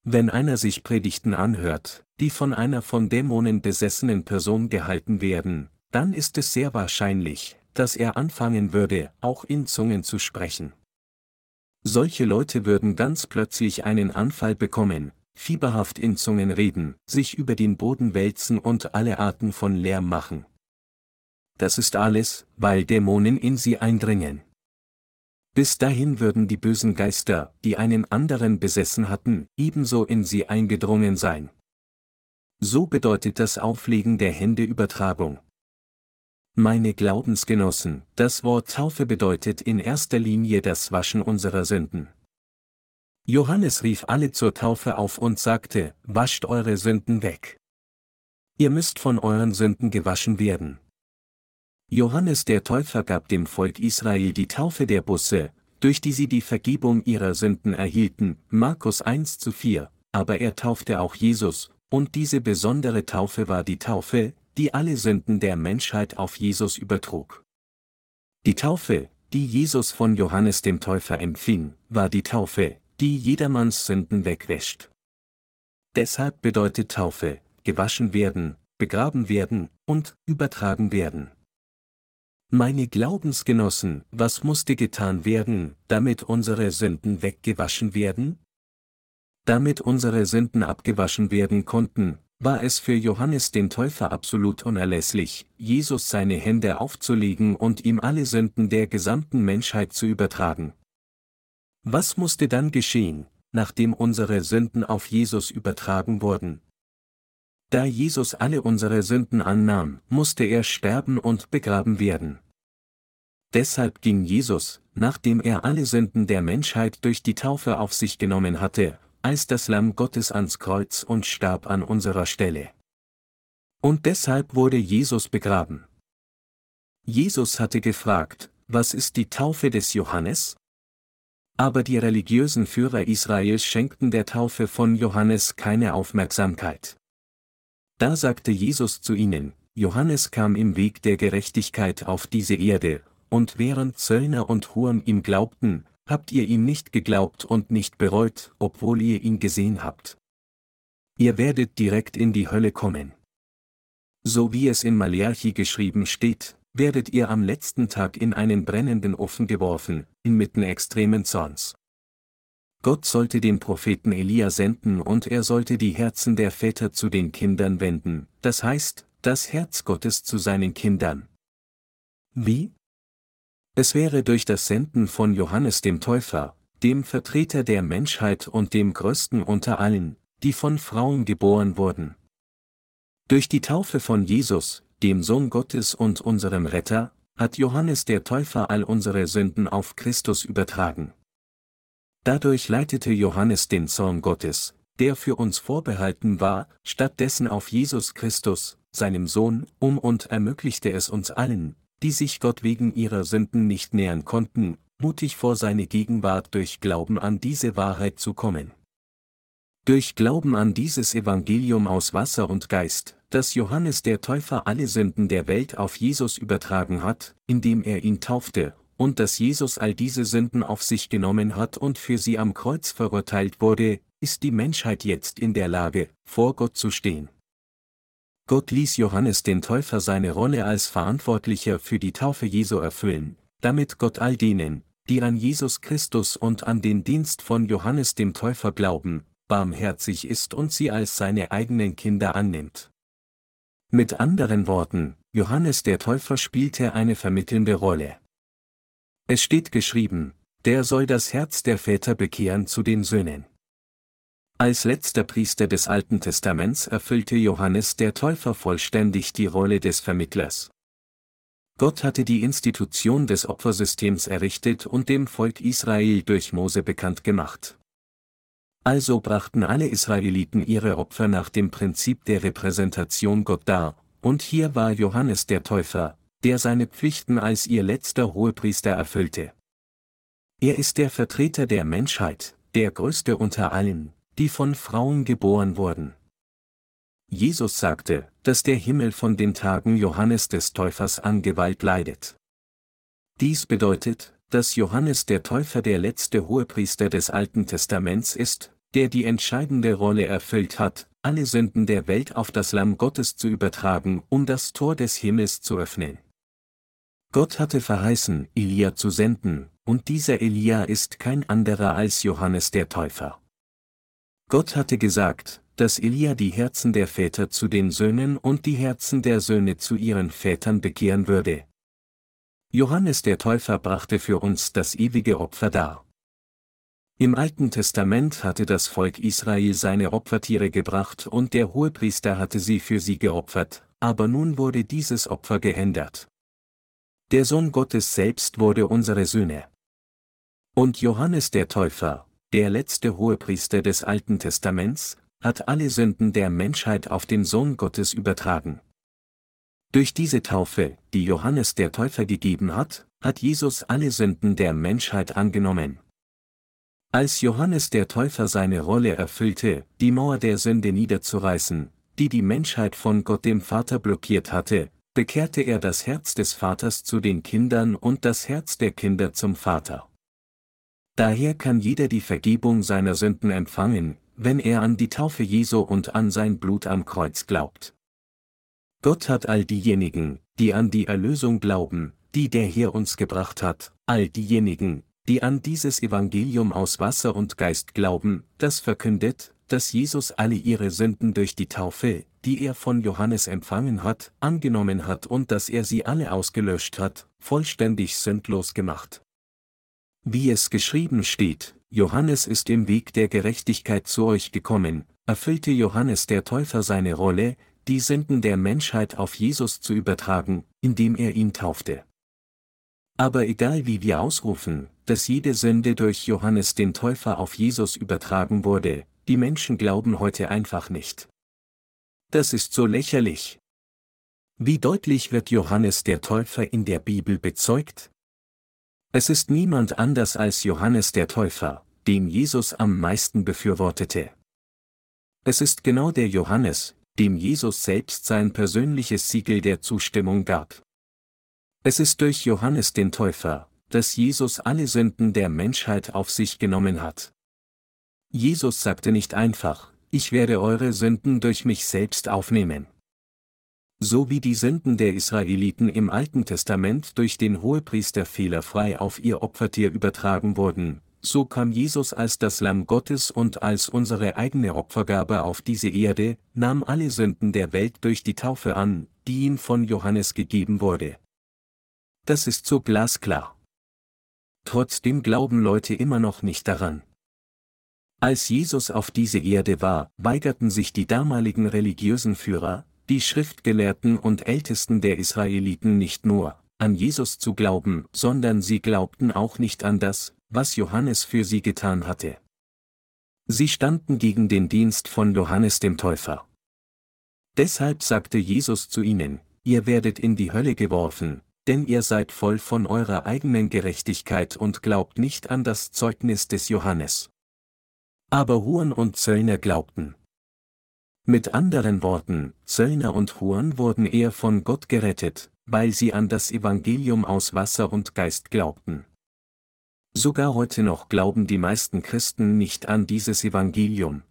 Wenn einer sich Predigten anhört, die von einer von Dämonen besessenen Person gehalten werden, dann ist es sehr wahrscheinlich, dass er anfangen würde, auch in Zungen zu sprechen. Solche Leute würden ganz plötzlich einen Anfall bekommen, fieberhaft in Zungen reden, sich über den Boden wälzen und alle Arten von Lärm machen. Das ist alles, weil Dämonen in sie eindringen. Bis dahin würden die bösen Geister, die einen anderen besessen hatten, ebenso in sie eingedrungen sein. So bedeutet das Auflegen der Hände Übertragung. Meine Glaubensgenossen, das Wort Taufe bedeutet in erster Linie das Waschen unserer Sünden. Johannes rief alle zur Taufe auf und sagte, wascht eure Sünden weg. Ihr müsst von euren Sünden gewaschen werden. Johannes der Täufer gab dem Volk Israel die Taufe der Busse, durch die sie die Vergebung ihrer Sünden erhielten, Markus 1 zu 4, aber er taufte auch Jesus, und diese besondere Taufe war die Taufe, die alle Sünden der Menschheit auf Jesus übertrug. Die Taufe, die Jesus von Johannes dem Täufer empfing, war die Taufe, die jedermanns Sünden wegwäscht. Deshalb bedeutet Taufe, gewaschen werden, begraben werden und übertragen werden. Meine Glaubensgenossen, was musste getan werden, damit unsere Sünden weggewaschen werden? Damit unsere Sünden abgewaschen werden konnten, war es für Johannes den Täufer absolut unerlässlich, Jesus seine Hände aufzulegen und ihm alle Sünden der gesamten Menschheit zu übertragen. Was musste dann geschehen, nachdem unsere Sünden auf Jesus übertragen wurden? Da Jesus alle unsere Sünden annahm, musste er sterben und begraben werden. Deshalb ging Jesus, nachdem er alle Sünden der Menschheit durch die Taufe auf sich genommen hatte, als das Lamm Gottes ans Kreuz und starb an unserer Stelle. Und deshalb wurde Jesus begraben. Jesus hatte gefragt, was ist die Taufe des Johannes? Aber die religiösen Führer Israels schenkten der Taufe von Johannes keine Aufmerksamkeit. Da sagte Jesus zu ihnen, Johannes kam im Weg der Gerechtigkeit auf diese Erde, und während Zöllner und Huren ihm glaubten, habt ihr ihm nicht geglaubt und nicht bereut, obwohl ihr ihn gesehen habt. Ihr werdet direkt in die Hölle kommen. So wie es in Maleachi geschrieben steht, werdet ihr am letzten Tag in einen brennenden Ofen geworfen, inmitten extremen Zorns. Gott sollte den Propheten Elia senden und er sollte die Herzen der Väter zu den Kindern wenden, das heißt, das Herz Gottes zu seinen Kindern. Wie? Es wäre durch das Senden von Johannes dem Täufer, dem Vertreter der Menschheit und dem größten unter allen, die von Frauen geboren wurden. Durch die Taufe von Jesus, dem Sohn Gottes und unserem Retter, hat Johannes der Täufer all unsere Sünden auf Christus übertragen. Dadurch leitete Johannes den Zorn Gottes, der für uns vorbehalten war, stattdessen auf Jesus Christus, seinem Sohn, um und ermöglichte es uns allen, die sich Gott wegen ihrer Sünden nicht nähern konnten, mutig vor seine Gegenwart durch Glauben an diese Wahrheit zu kommen. Durch Glauben an dieses Evangelium aus Wasser und Geist, dass Johannes der Täufer alle Sünden der Welt auf Jesus übertragen hat, indem er ihn taufte, und dass Jesus all diese Sünden auf sich genommen hat und für sie am Kreuz verurteilt wurde, ist die Menschheit jetzt in der Lage, vor Gott zu stehen. Gott ließ Johannes den Täufer seine Rolle als Verantwortlicher für die Taufe Jesu erfüllen, damit Gott all denen, die an Jesus Christus und an den Dienst von Johannes dem Täufer glauben, barmherzig ist und sie als seine eigenen Kinder annimmt. Mit anderen Worten, Johannes der Täufer spielte eine vermittelnde Rolle. Es steht geschrieben, der soll das Herz der Väter bekehren zu den Söhnen. Als letzter Priester des Alten Testaments erfüllte Johannes der Täufer vollständig die Rolle des Vermittlers. Gott hatte die Institution des Opfersystems errichtet und dem Volk Israel durch Mose bekannt gemacht. Also brachten alle Israeliten ihre Opfer nach dem Prinzip der Repräsentation Gott dar, und hier war Johannes der Täufer, der seine Pflichten als ihr letzter Hohepriester erfüllte. Er ist der Vertreter der Menschheit, der größte unter allen, die von Frauen geboren wurden. Jesus sagte, dass der Himmel von den Tagen Johannes des Täufers an Gewalt leidet. Dies bedeutet, dass Johannes der Täufer der letzte Hohepriester des Alten Testaments ist, der die entscheidende Rolle erfüllt hat, alle Sünden der Welt auf das Lamm Gottes zu übertragen, um das Tor des Himmels zu öffnen. Gott hatte verheißen, Elia zu senden, und dieser Elia ist kein anderer als Johannes der Täufer. Gott hatte gesagt, dass Elia die Herzen der Väter zu den Söhnen und die Herzen der Söhne zu ihren Vätern bekehren würde. Johannes der Täufer brachte für uns das ewige Opfer dar. Im Alten Testament hatte das Volk Israel seine Opfertiere gebracht und der Hohepriester hatte sie für sie geopfert, aber nun wurde dieses Opfer geändert. Der Sohn Gottes selbst wurde unsere Sühne. Und Johannes der Täufer, der letzte Hohepriester des Alten Testaments, hat alle Sünden der Menschheit auf den Sohn Gottes übertragen. Durch diese Taufe, die Johannes der Täufer gegeben hat, hat Jesus alle Sünden der Menschheit angenommen. Als Johannes der Täufer seine Rolle erfüllte, die Mauer der Sünde niederzureißen, die die Menschheit von Gott dem Vater blockiert hatte, bekehrte er das Herz des Vaters zu den Kindern und das Herz der Kinder zum Vater. Daher kann jeder die Vergebung seiner Sünden empfangen, wenn er an die Taufe Jesu und an sein Blut am Kreuz glaubt. Gott hat all diejenigen, die an die Erlösung glauben, die der Herr uns gebracht hat, all diejenigen, die an dieses Evangelium aus Wasser und Geist glauben, das verkündet, dass Jesus alle ihre Sünden durch die Taufe, die er von Johannes empfangen hat, angenommen hat und dass er sie alle ausgelöscht hat, vollständig sündlos gemacht. Wie es geschrieben steht, Johannes ist im Weg der Gerechtigkeit zu euch gekommen, erfüllte Johannes der Täufer seine Rolle, die Sünden der Menschheit auf Jesus zu übertragen, indem er ihn taufte. Aber egal wie wir ausrufen, dass jede Sünde durch Johannes den Täufer auf Jesus übertragen wurde, die Menschen glauben heute einfach nicht. Das ist so lächerlich. Wie deutlich wird Johannes der Täufer in der Bibel bezeugt? Es ist niemand anders als Johannes der Täufer, den Jesus am meisten befürwortete. Es ist genau der Johannes, dem Jesus selbst sein persönliches Siegel der Zustimmung gab. Es ist durch Johannes den Täufer, dass Jesus alle Sünden der Menschheit auf sich genommen hat. Jesus sagte nicht einfach, ich werde eure Sünden durch mich selbst aufnehmen. So wie die Sünden der Israeliten im Alten Testament durch den Hohepriester fehlerfrei auf ihr Opfertier übertragen wurden, so kam Jesus als das Lamm Gottes und als unsere eigene Opfergabe auf diese Erde, nahm alle Sünden der Welt durch die Taufe an, die ihm von Johannes gegeben wurde. Das ist so glasklar. Trotzdem glauben Leute immer noch nicht daran. Als Jesus auf diese Erde war, weigerten sich die damaligen religiösen Führer, die Schriftgelehrten und Ältesten der Israeliten nicht nur, an Jesus zu glauben, sondern sie glaubten auch nicht an das, was Johannes für sie getan hatte. Sie standen gegen den Dienst von Johannes dem Täufer. Deshalb sagte Jesus zu ihnen, ihr werdet in die Hölle geworfen, denn ihr seid voll von eurer eigenen Gerechtigkeit und glaubt nicht an das Zeugnis des Johannes. Aber Huren und Zöllner glaubten. Mit anderen Worten, Zöllner und Huren wurden eher von Gott gerettet, weil sie an das Evangelium aus Wasser und Geist glaubten. Sogar heute noch glauben die meisten Christen nicht an dieses Evangelium.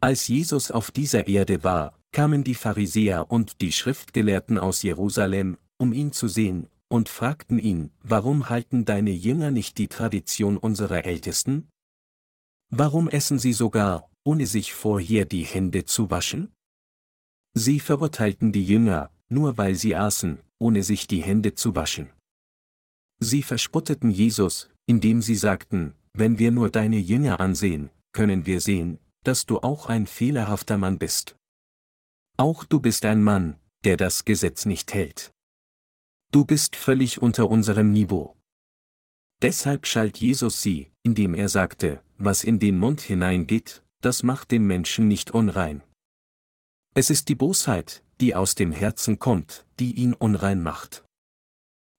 Als Jesus auf dieser Erde war, kamen die Pharisäer und die Schriftgelehrten aus Jerusalem, um ihn zu sehen, und fragten ihn, warum halten deine Jünger nicht die Tradition unserer Ältesten? Warum essen sie sogar, ohne sich vorher die Hände zu waschen? Sie verurteilten die Jünger, nur weil sie aßen, ohne sich die Hände zu waschen. Sie verspotteten Jesus, indem sie sagten, wenn wir nur deine Jünger ansehen, können wir sehen, dass du auch ein fehlerhafter Mann bist. Auch du bist ein Mann, der das Gesetz nicht hält. Du bist völlig unter unserem Niveau. Deshalb schalt Jesus sie, indem er sagte, was in den Mund hineingeht, das macht den Menschen nicht unrein. Es ist die Bosheit, die aus dem Herzen kommt, die ihn unrein macht.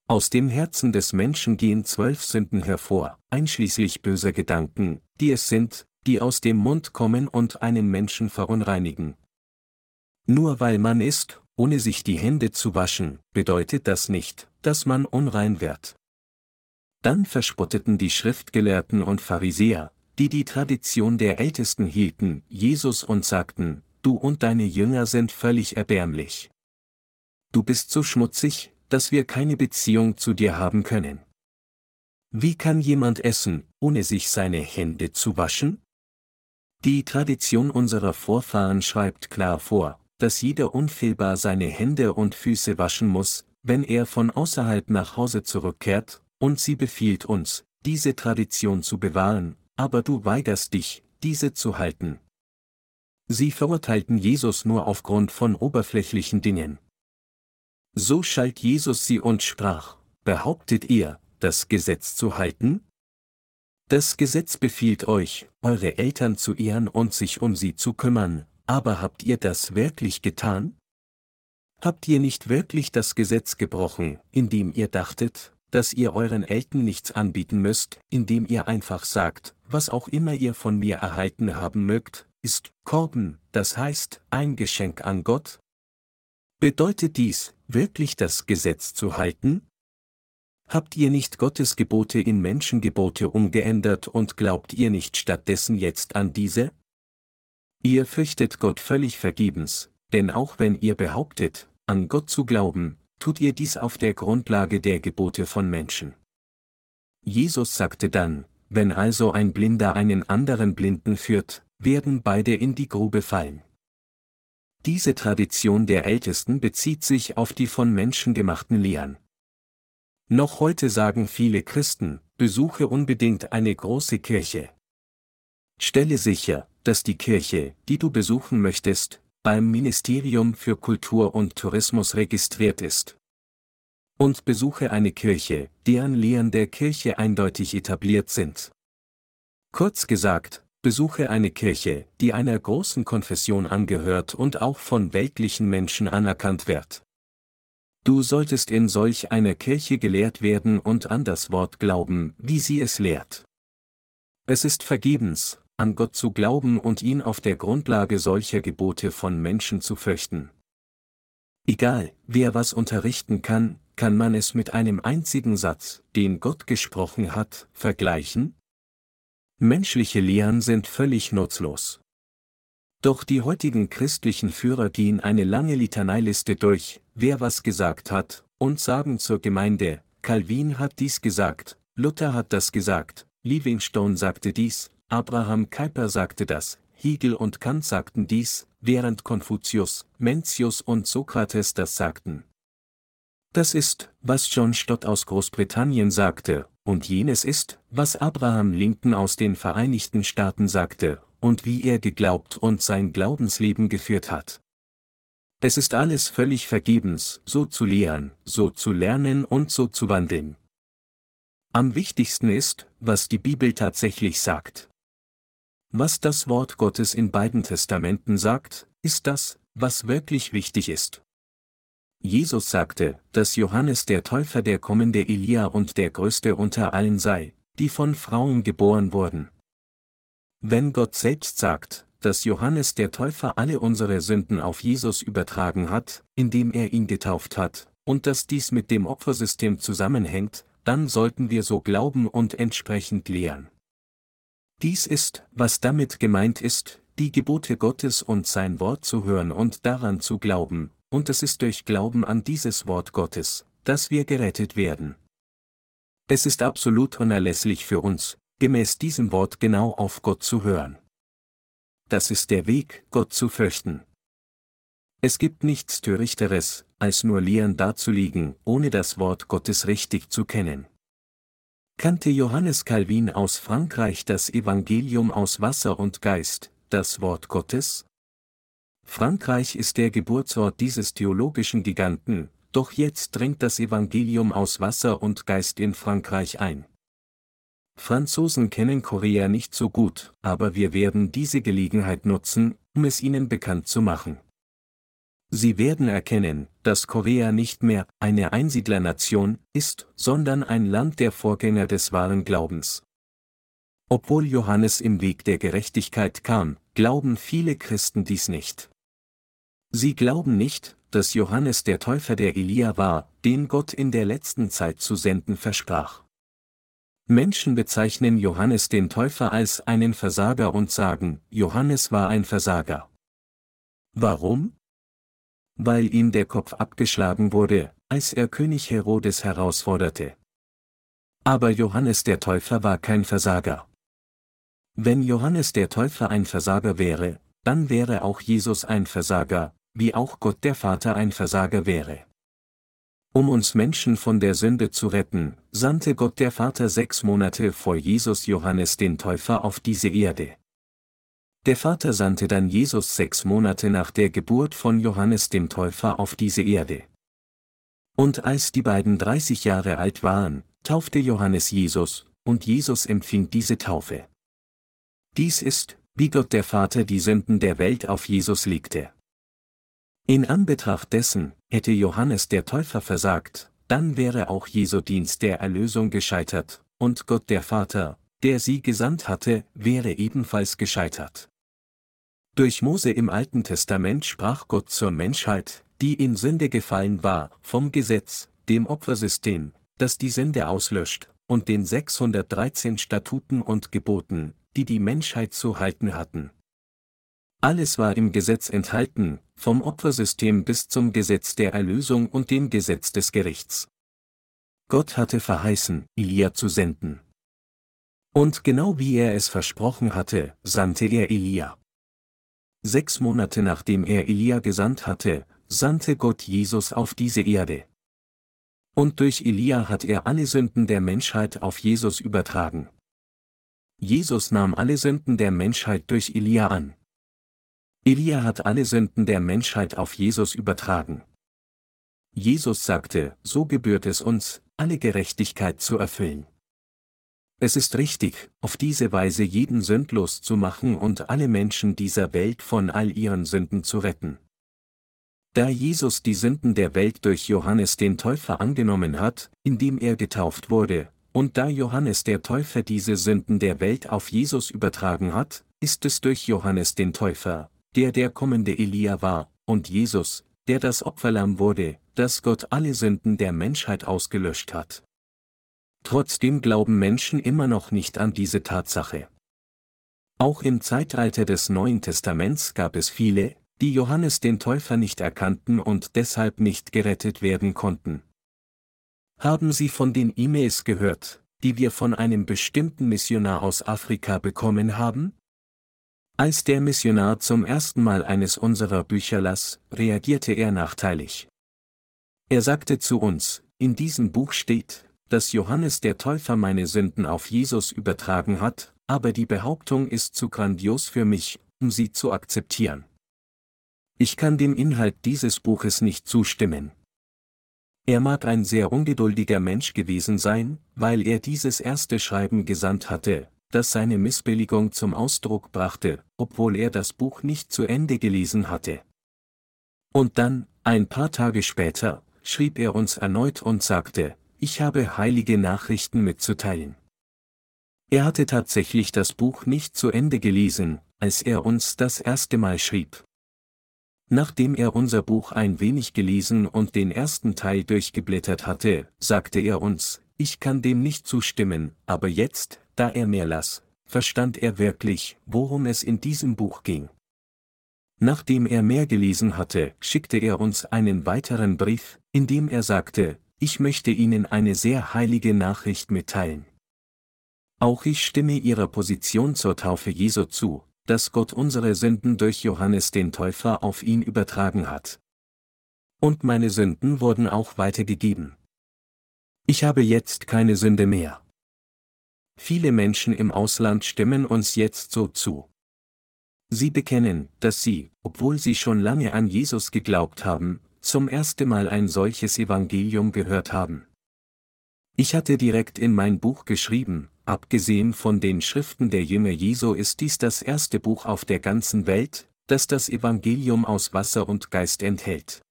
Aus dem Herzen des Menschen gehen zwölf Sünden hervor, einschließlich böser Gedanken, die es sind, die aus dem Mund kommen und einen Menschen verunreinigen. Nur weil man isst, ohne sich die Hände zu waschen, bedeutet das nicht, dass man unrein wird. Dann verspotteten die Schriftgelehrten und Pharisäer, die die Tradition der Ältesten hielten, Jesus und sagten, du und deine Jünger sind völlig erbärmlich. Du bist so schmutzig, dass wir keine Beziehung zu dir haben können. Wie kann jemand essen, ohne sich seine Hände zu waschen? Die Tradition unserer Vorfahren schreibt klar vor, dass jeder unfehlbar seine Hände und Füße waschen muss, wenn er von außerhalb nach Hause zurückkehrt, und sie befiehlt uns, diese Tradition zu bewahren, aber du weigerst dich, diese zu halten. Sie verurteilten Jesus nur aufgrund von oberflächlichen Dingen. So schalt Jesus sie und sprach, behauptet ihr, das Gesetz zu halten? Das Gesetz befiehlt euch, eure Eltern zu ehren und sich um sie zu kümmern, aber habt ihr das wirklich getan? Habt ihr nicht wirklich das Gesetz gebrochen, indem ihr dachtet, dass ihr euren Eltern nichts anbieten müsst, indem ihr einfach sagt, was auch immer ihr von mir erhalten haben mögt, ist Korben, das heißt ein Geschenk an Gott? Bedeutet dies, wirklich das Gesetz zu halten? Habt ihr nicht Gottes Gebote in Menschengebote umgeändert und glaubt ihr nicht stattdessen jetzt an diese? Ihr fürchtet Gott völlig vergebens, denn auch wenn ihr behauptet, an Gott zu glauben, tut ihr dies auf der Grundlage der Gebote von Menschen. Jesus sagte dann, wenn also ein Blinder einen anderen Blinden führt, werden beide in die Grube fallen. Diese Tradition der Ältesten bezieht sich auf die von Menschen gemachten Lehren. Noch heute sagen viele Christen, besuche unbedingt eine große Kirche. Stelle sicher, dass die Kirche, die du besuchen möchtest, beim Ministerium für Kultur und Tourismus registriert ist. Und besuche eine Kirche, deren Lehren der Kirche eindeutig etabliert sind. Kurz gesagt, besuche eine Kirche, die einer großen Konfession angehört und auch von weltlichen Menschen anerkannt wird. Du solltest in solch einer Kirche gelehrt werden und an das Wort glauben, wie sie es lehrt. Es ist vergebens, an Gott zu glauben und ihn auf der Grundlage solcher Gebote von Menschen zu fürchten. Egal, wer was unterrichten kann, kann man es mit einem einzigen Satz, den Gott gesprochen hat, vergleichen? Menschliche Lehren sind völlig nutzlos. Doch die heutigen christlichen Führer gehen eine lange Litaneiliste durch, wer was gesagt hat, und sagen zur Gemeinde, Calvin hat dies gesagt, Luther hat das gesagt, Livingstone sagte dies, Abraham Kuyper sagte das, Hegel und Kant sagten dies, während Konfuzius, Mencius und Sokrates das sagten. Das ist, was John Stott aus Großbritannien sagte, und jenes ist, was Abraham Lincoln aus den Vereinigten Staaten sagte, und wie er geglaubt und sein Glaubensleben geführt hat. Es ist alles völlig vergebens, so zu lehren, so zu lernen und so zu wandeln. Am wichtigsten ist, was die Bibel tatsächlich sagt. Was das Wort Gottes in beiden Testamenten sagt, ist das, was wirklich wichtig ist. Jesus sagte, dass Johannes der Täufer der kommende Elia und der größte unter allen sei, die von Frauen geboren wurden. Wenn Gott selbst sagt, dass Johannes der Täufer alle unsere Sünden auf Jesus übertragen hat, indem er ihn getauft hat, und dass dies mit dem Opfersystem zusammenhängt, dann sollten wir so glauben und entsprechend lehren. Dies ist, was damit gemeint ist, die Gebote Gottes und sein Wort zu hören und daran zu glauben, und es ist durch Glauben an dieses Wort Gottes, dass wir gerettet werden. Es ist absolut unerlässlich für uns, gemäß diesem Wort genau auf Gott zu hören. Das ist der Weg, Gott zu fürchten. Es gibt nichts Törichteres, als nur Lehren dazuliegen, ohne das Wort Gottes richtig zu kennen. Kannte Johannes Calvin aus Frankreich das Evangelium aus Wasser und Geist, das Wort Gottes? Frankreich ist der Geburtsort dieses theologischen Giganten, doch jetzt dringt das Evangelium aus Wasser und Geist in Frankreich ein. Franzosen kennen Korea nicht so gut, aber wir werden diese Gelegenheit nutzen, um es ihnen bekannt zu machen. Sie werden erkennen, dass Korea nicht mehr eine Einsiedlernation ist, sondern ein Land der Vorgänger des wahren Glaubens. Obwohl Johannes im Weg der Gerechtigkeit kam, glauben viele Christen dies nicht. Sie glauben nicht, dass Johannes der Täufer der Elia war, den Gott in der letzten Zeit zu senden versprach. Menschen bezeichnen Johannes den Täufer als einen Versager und sagen, Johannes war ein Versager. Warum? Weil ihm der Kopf abgeschlagen wurde, als er König Herodes herausforderte. Aber Johannes der Täufer war kein Versager. Wenn Johannes der Täufer ein Versager wäre, dann wäre auch Jesus ein Versager, wie auch Gott der Vater ein Versager wäre. Um uns Menschen von der Sünde zu retten, sandte Gott der Vater sechs Monate vor Jesus Johannes den Täufer auf diese Erde. Der Vater sandte dann Jesus sechs Monate nach der Geburt von Johannes dem Täufer auf diese Erde. Und als die beiden 30 Jahre alt waren, taufte Johannes Jesus, und Jesus empfing diese Taufe. Dies ist, wie Gott der Vater die Sünden der Welt auf Jesus legte. In Anbetracht dessen, hätte Johannes der Täufer versagt, dann wäre auch Jesu Dienst der Erlösung gescheitert, und Gott der Vater, der sie gesandt hatte, wäre ebenfalls gescheitert. Durch Mose im Alten Testament sprach Gott zur Menschheit, die in Sünde gefallen war, vom Gesetz, dem Opfersystem, das die Sünde auslöscht, und den 613 Statuten und Geboten, die die Menschheit zu halten hatten. Alles war im Gesetz enthalten, vom Opfersystem bis zum Gesetz der Erlösung und dem Gesetz des Gerichts. Gott hatte verheißen, Elia zu senden. Und genau wie er es versprochen hatte, sandte er Elia. Sechs Monate nachdem er Elia gesandt hatte, sandte Gott Jesus auf diese Erde. Und durch Elia hat er alle Sünden der Menschheit auf Jesus übertragen. Jesus nahm alle Sünden der Menschheit durch Elia an. Elia hat alle Sünden der Menschheit auf Jesus übertragen. Jesus sagte, so gebührt es uns, alle Gerechtigkeit zu erfüllen. Es ist richtig, auf diese Weise jeden sündlos zu machen und alle Menschen dieser Welt von all ihren Sünden zu retten. Da Jesus die Sünden der Welt durch Johannes den Täufer angenommen hat, indem er getauft wurde, und da Johannes der Täufer diese Sünden der Welt auf Jesus übertragen hat, ist es durch Johannes den Täufer, der der kommende Elia war, und Jesus, der das Opferlamm wurde, dass Gott alle Sünden der Menschheit ausgelöscht hat. Trotzdem glauben Menschen immer noch nicht an diese Tatsache. Auch im Zeitalter des Neuen Testaments gab es viele, die Johannes den Täufer nicht erkannten und deshalb nicht gerettet werden konnten. Haben Sie von den E-Mails gehört, die wir von einem bestimmten Missionar aus Afrika bekommen haben? Als der Missionar zum ersten Mal eines unserer Bücher las, reagierte er nachteilig. Er sagte zu uns, in diesem Buch steht, dass Johannes der Täufer meine Sünden auf Jesus übertragen hat, aber die Behauptung ist zu grandios für mich, um sie zu akzeptieren. Ich kann dem Inhalt dieses Buches nicht zustimmen. Er mag ein sehr ungeduldiger Mensch gewesen sein, weil er dieses erste Schreiben gesandt hatte, das seine Missbilligung zum Ausdruck brachte, obwohl er das Buch nicht zu Ende gelesen hatte. Und dann, ein paar Tage später, schrieb er uns erneut und sagte, ich habe heilige Nachrichten mitzuteilen. Er hatte tatsächlich das Buch nicht zu Ende gelesen, als er uns das erste Mal schrieb. Nachdem er unser Buch ein wenig gelesen und den ersten Teil durchgeblättert hatte, sagte er uns, ich kann dem nicht zustimmen, aber jetzt, da er mehr las, verstand er wirklich, worum es in diesem Buch ging. Nachdem er mehr gelesen hatte, schickte er uns einen weiteren Brief, in dem er sagte, ich möchte Ihnen eine sehr heilige Nachricht mitteilen. Auch ich stimme Ihrer Position zur Taufe Jesu zu, dass Gott unsere Sünden durch Johannes den Täufer auf ihn übertragen hat. Und meine Sünden wurden auch weitergegeben. Ich habe jetzt keine Sünde mehr. Viele Menschen im Ausland stimmen uns jetzt so zu. Sie bekennen, dass sie, obwohl sie schon lange an Jesus geglaubt haben, zum ersten Mal ein solches Evangelium gehört haben. Ich hatte direkt in mein Buch geschrieben, Abgesehen von den Schriften der Jünger Jesu ist dies das erste Buch auf der ganzen Welt, das das Evangelium aus Wasser und Geist enthält.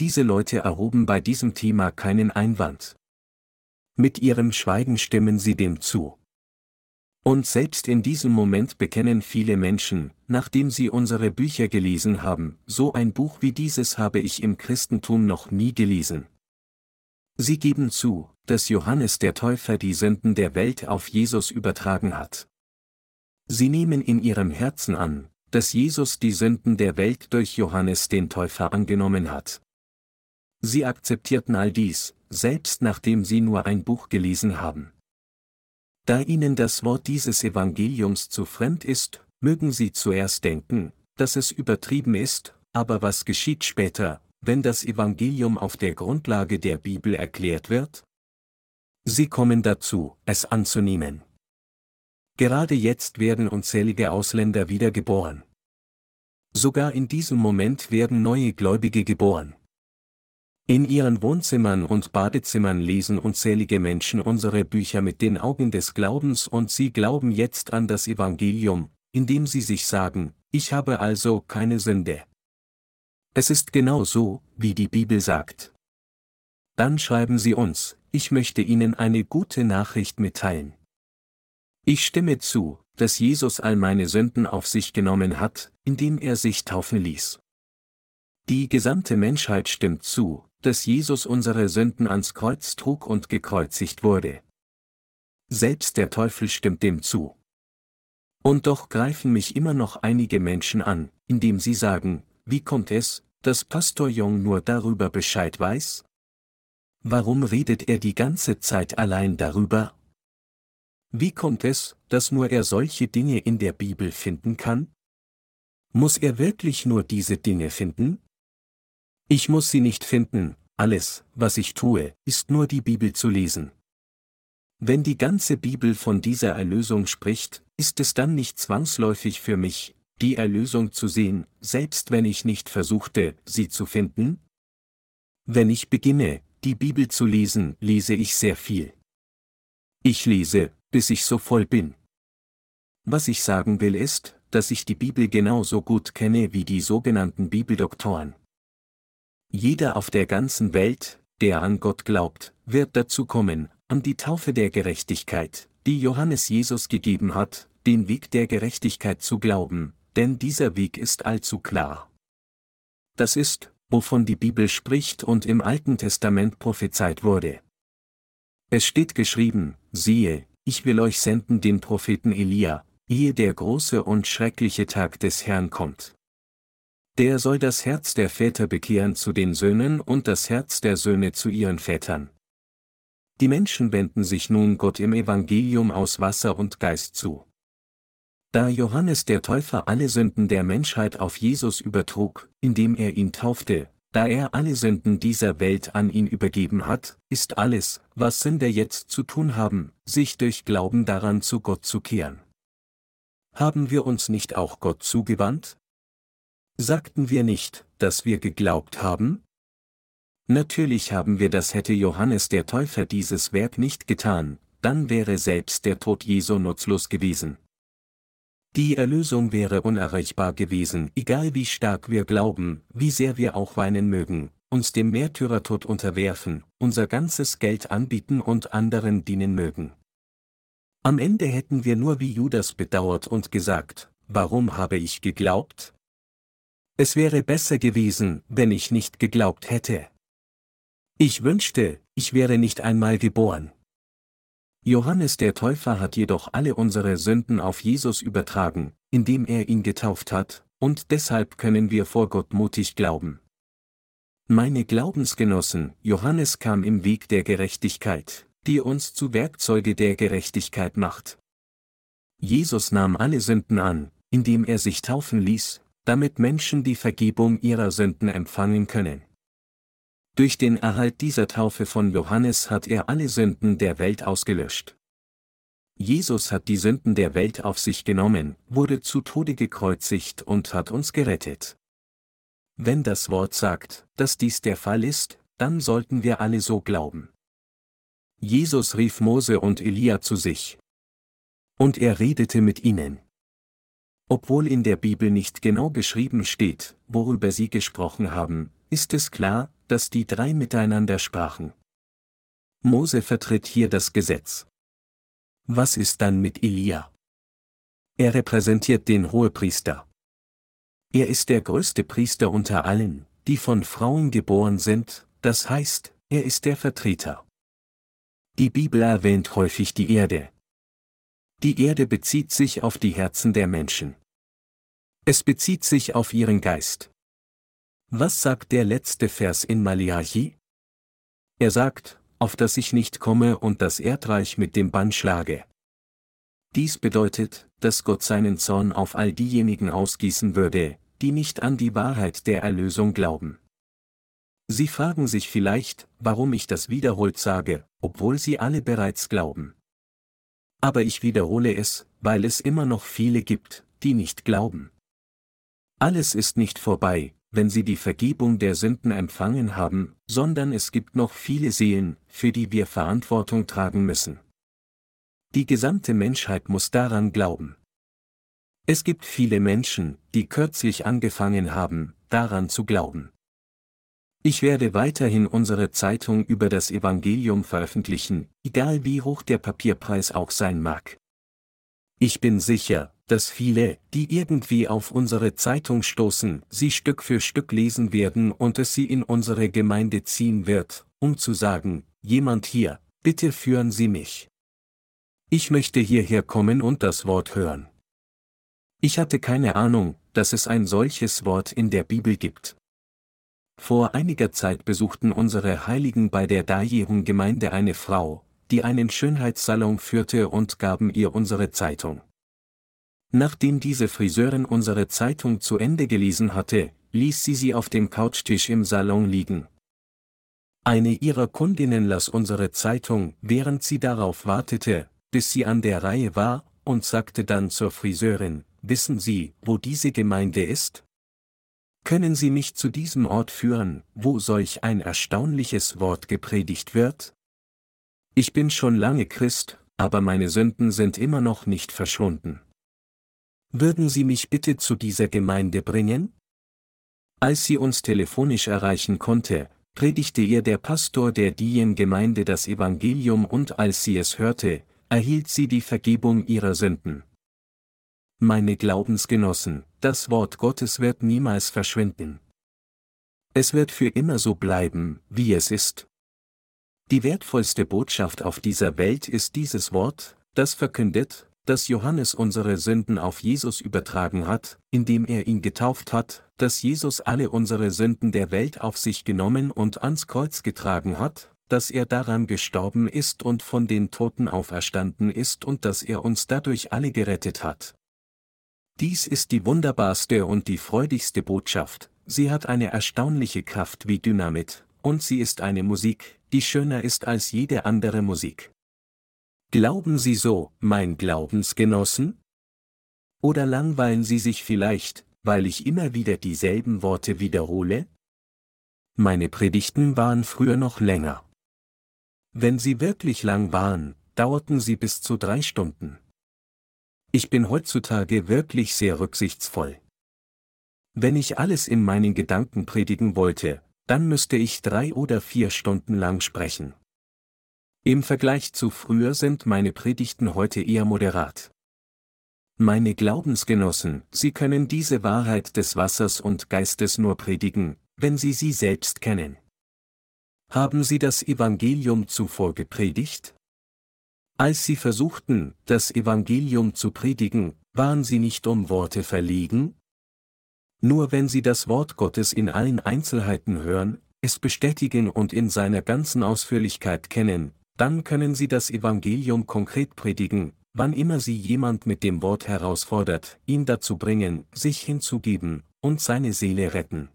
Diese Leute erhoben bei diesem Thema keinen Einwand. Mit ihrem Schweigen stimmen sie dem zu. Und selbst in diesem Moment bekennen viele Menschen, nachdem sie unsere Bücher gelesen haben, so ein Buch wie dieses habe ich im Christentum noch nie gelesen. Sie geben zu, dass Johannes der Täufer die Sünden der Welt auf Jesus übertragen hat. Sie nehmen in ihrem Herzen an, dass Jesus die Sünden der Welt durch Johannes den Täufer angenommen hat. Sie akzeptierten all dies, selbst nachdem sie nur ein Buch gelesen haben. Da ihnen das Wort dieses Evangeliums zu fremd ist, mögen sie zuerst denken, dass es übertrieben ist, aber was geschieht später, wenn das Evangelium auf der Grundlage der Bibel erklärt wird? Sie kommen dazu, es anzunehmen. Gerade jetzt werden unzählige Ausländer wiedergeboren. Sogar in diesem Moment werden neue Gläubige geboren. In ihren Wohnzimmern und Badezimmern lesen unzählige Menschen unsere Bücher mit den Augen des Glaubens und sie glauben jetzt an das Evangelium, indem sie sich sagen, ich habe also keine Sünde. Es ist genau so, wie die Bibel sagt. Dann schreiben sie uns, ich möchte Ihnen eine gute Nachricht mitteilen. Ich stimme zu, dass Jesus all meine Sünden auf sich genommen hat, indem er sich taufen ließ. Die gesamte Menschheit stimmt zu, dass Jesus unsere Sünden ans Kreuz trug und gekreuzigt wurde. Selbst der Teufel stimmt dem zu. Und doch greifen mich immer noch einige Menschen an, indem sie sagen, wie kommt es, dass Pastor Jung nur darüber Bescheid weiß? Warum redet er die ganze Zeit allein darüber? Wie kommt es, dass nur er solche Dinge in der Bibel finden kann? Muss er wirklich nur diese Dinge finden? Ich muss sie nicht finden, alles, was ich tue, ist nur die Bibel zu lesen. Wenn die ganze Bibel von dieser Erlösung spricht, ist es dann nicht zwangsläufig für mich, die Erlösung zu sehen, selbst wenn ich nicht versuchte, sie zu finden? Wenn ich beginne, die Bibel zu lesen, lese ich sehr viel. Ich lese, bis ich so voll bin. Was ich sagen will ist, dass ich die Bibel genauso gut kenne wie die sogenannten Bibeldoktoren. Jeder auf der ganzen Welt, der an Gott glaubt, wird dazu kommen, an die Taufe der Gerechtigkeit, die Johannes Jesus gegeben hat, den Weg der Gerechtigkeit zu glauben, denn dieser Weg ist allzu klar. Das ist, wovon die Bibel spricht und im Alten Testament prophezeit wurde. Es steht geschrieben, siehe, ich will euch senden den Propheten Elia, ehe der große und schreckliche Tag des Herrn kommt. Der soll das Herz der Väter bekehren zu den Söhnen und das Herz der Söhne zu ihren Vätern. Die Menschen wenden sich nun Gott im Evangelium aus Wasser und Geist zu. Da Johannes der Täufer alle Sünden der Menschheit auf Jesus übertrug, indem er ihn taufte, da er alle Sünden dieser Welt an ihn übergeben hat, ist alles, was Sünder jetzt zu tun haben, sich durch Glauben daran zu Gott zu kehren. Haben wir uns nicht auch Gott zugewandt? Sagten wir nicht, dass wir geglaubt haben? Natürlich haben wir das hätte Johannes der Täufer dieses Werk nicht getan, dann wäre selbst der Tod Jesu nutzlos gewesen. Die Erlösung wäre unerreichbar gewesen, egal wie stark wir glauben, wie sehr wir auch weinen mögen, uns dem Märtyrertod unterwerfen, unser ganzes Geld anbieten und anderen dienen mögen. Am Ende hätten wir nur wie Judas bedauert und gesagt, warum habe ich geglaubt? Es wäre besser gewesen, wenn ich nicht geglaubt hätte. Ich wünschte, ich wäre nicht einmal geboren. Johannes der Täufer hat jedoch alle unsere Sünden auf Jesus übertragen, indem er ihn getauft hat, und deshalb können wir vor Gott mutig glauben. Meine Glaubensgenossen, Johannes kam im Weg der Gerechtigkeit, die uns zu Werkzeuge der Gerechtigkeit macht. Jesus nahm alle Sünden an, indem er sich taufen ließ, damit Menschen die Vergebung ihrer Sünden empfangen können. Durch den Erhalt dieser Taufe von Johannes hat er alle Sünden der Welt ausgelöscht. Jesus hat die Sünden der Welt auf sich genommen, wurde zu Tode gekreuzigt und hat uns gerettet. Wenn das Wort sagt, dass dies der Fall ist, dann sollten wir alle so glauben. Jesus rief Mose und Elia zu sich. Und er redete mit ihnen. Obwohl in der Bibel nicht genau geschrieben steht, worüber sie gesprochen haben, ist es klar, dass die drei miteinander sprachen. Mose vertritt hier das Gesetz. Was ist dann mit Elia? Er repräsentiert den Hohepriester. Er ist der größte Priester unter allen, die von Frauen geboren sind, das heißt, er ist der Vertreter. Die Bibel erwähnt häufig die Erde. Die Erde bezieht sich auf die Herzen der Menschen. Es bezieht sich auf ihren Geist. Was sagt der letzte Vers in Malachi? Er sagt, auf dass ich nicht komme und das Erdreich mit dem Bann schlage. Dies bedeutet, dass Gott seinen Zorn auf all diejenigen ausgießen würde, die nicht an die Wahrheit der Erlösung glauben. Sie fragen sich vielleicht, warum ich das wiederholt sage, obwohl sie alle bereits glauben. Aber ich wiederhole es, weil es immer noch viele gibt, die nicht glauben. Alles ist nicht vorbei, wenn sie die Vergebung der Sünden empfangen haben, sondern es gibt noch viele Seelen, für die wir Verantwortung tragen müssen. Die gesamte Menschheit muss daran glauben. Es gibt viele Menschen, die kürzlich angefangen haben, daran zu glauben. Ich werde weiterhin unsere Zeitung über das Evangelium veröffentlichen, egal wie hoch der Papierpreis auch sein mag. Ich bin sicher, dass viele, die irgendwie auf unsere Zeitung stoßen, sie Stück für Stück lesen werden und es sie in unsere Gemeinde ziehen wird, um zu sagen, jemand hier, bitte führen Sie mich. Ich möchte hierher kommen und das Wort hören. Ich hatte keine Ahnung, dass es ein solches Wort in der Bibel gibt. Vor einiger Zeit besuchten unsere Heiligen bei der Dajehung-Gemeinde eine Frau, die einen Schönheitssalon führte und gaben ihr unsere Zeitung. Nachdem diese Friseurin unsere Zeitung zu Ende gelesen hatte, ließ sie sie auf dem Couchtisch im Salon liegen. Eine ihrer Kundinnen las unsere Zeitung, während sie darauf wartete, bis sie an der Reihe war, und sagte dann zur Friseurin, wissen Sie, wo diese Gemeinde ist? Können Sie mich zu diesem Ort führen, wo solch ein erstaunliches Wort gepredigt wird? Ich bin schon lange Christ, aber meine Sünden sind immer noch nicht verschwunden. Würden Sie mich bitte zu dieser Gemeinde bringen? Als sie uns telefonisch erreichen konnte, predigte ihr der Pastor der Dien-Gemeinde das Evangelium und als sie es hörte, erhielt sie die Vergebung ihrer Sünden. Meine Glaubensgenossen, das Wort Gottes wird niemals verschwinden. Es wird für immer so bleiben, wie es ist. Die wertvollste Botschaft auf dieser Welt ist dieses Wort, das verkündet, dass Johannes unsere Sünden auf Jesus übertragen hat, indem er ihn getauft hat, dass Jesus alle unsere Sünden der Welt auf sich genommen und ans Kreuz getragen hat, dass er daran gestorben ist und von den Toten auferstanden ist und dass er uns dadurch alle gerettet hat. Dies ist die wunderbarste und die freudigste Botschaft, sie hat eine erstaunliche Kraft wie Dynamit, und sie ist eine Musik, die schöner ist als jede andere Musik. Glauben Sie so, mein Glaubensgenossen? Oder langweilen Sie sich vielleicht, weil ich immer wieder dieselben Worte wiederhole? Meine Predigten waren früher noch länger. Wenn sie wirklich lang waren, dauerten sie bis zu drei Stunden. Ich bin heutzutage wirklich sehr rücksichtsvoll. Wenn ich alles in meinen Gedanken predigen wollte, dann müsste ich drei oder vier Stunden lang sprechen. Im Vergleich zu früher sind meine Predigten heute eher moderat. Meine Glaubensgenossen, Sie können diese Wahrheit des Wassers und Geistes nur predigen, wenn Sie sie selbst kennen. Haben Sie das Evangelium zuvor gepredigt? Als Sie versuchten, das Evangelium zu predigen, waren Sie nicht um Worte verlegen? Nur wenn Sie das Wort Gottes in allen Einzelheiten hören, es bestätigen und in seiner ganzen Ausführlichkeit kennen, dann können Sie das Evangelium konkret predigen, wann immer Sie jemand mit dem Wort herausfordert, ihn dazu bringen, sich hinzugeben, und seine Seele retten.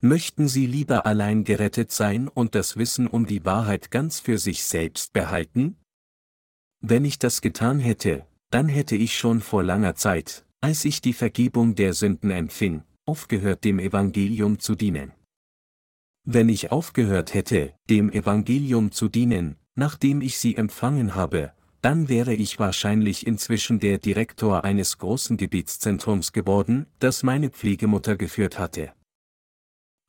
Möchten Sie lieber allein gerettet sein und das Wissen um die Wahrheit ganz für sich selbst behalten? Wenn ich das getan hätte, dann hätte ich schon vor langer Zeit, als ich die Vergebung der Sünden empfing, aufgehört dem Evangelium zu dienen. Wenn ich aufgehört hätte, dem Evangelium zu dienen, nachdem ich sie empfangen habe, dann wäre ich wahrscheinlich inzwischen der Direktor eines großen Gebietszentrums geworden, das meine Pflegemutter geführt hatte.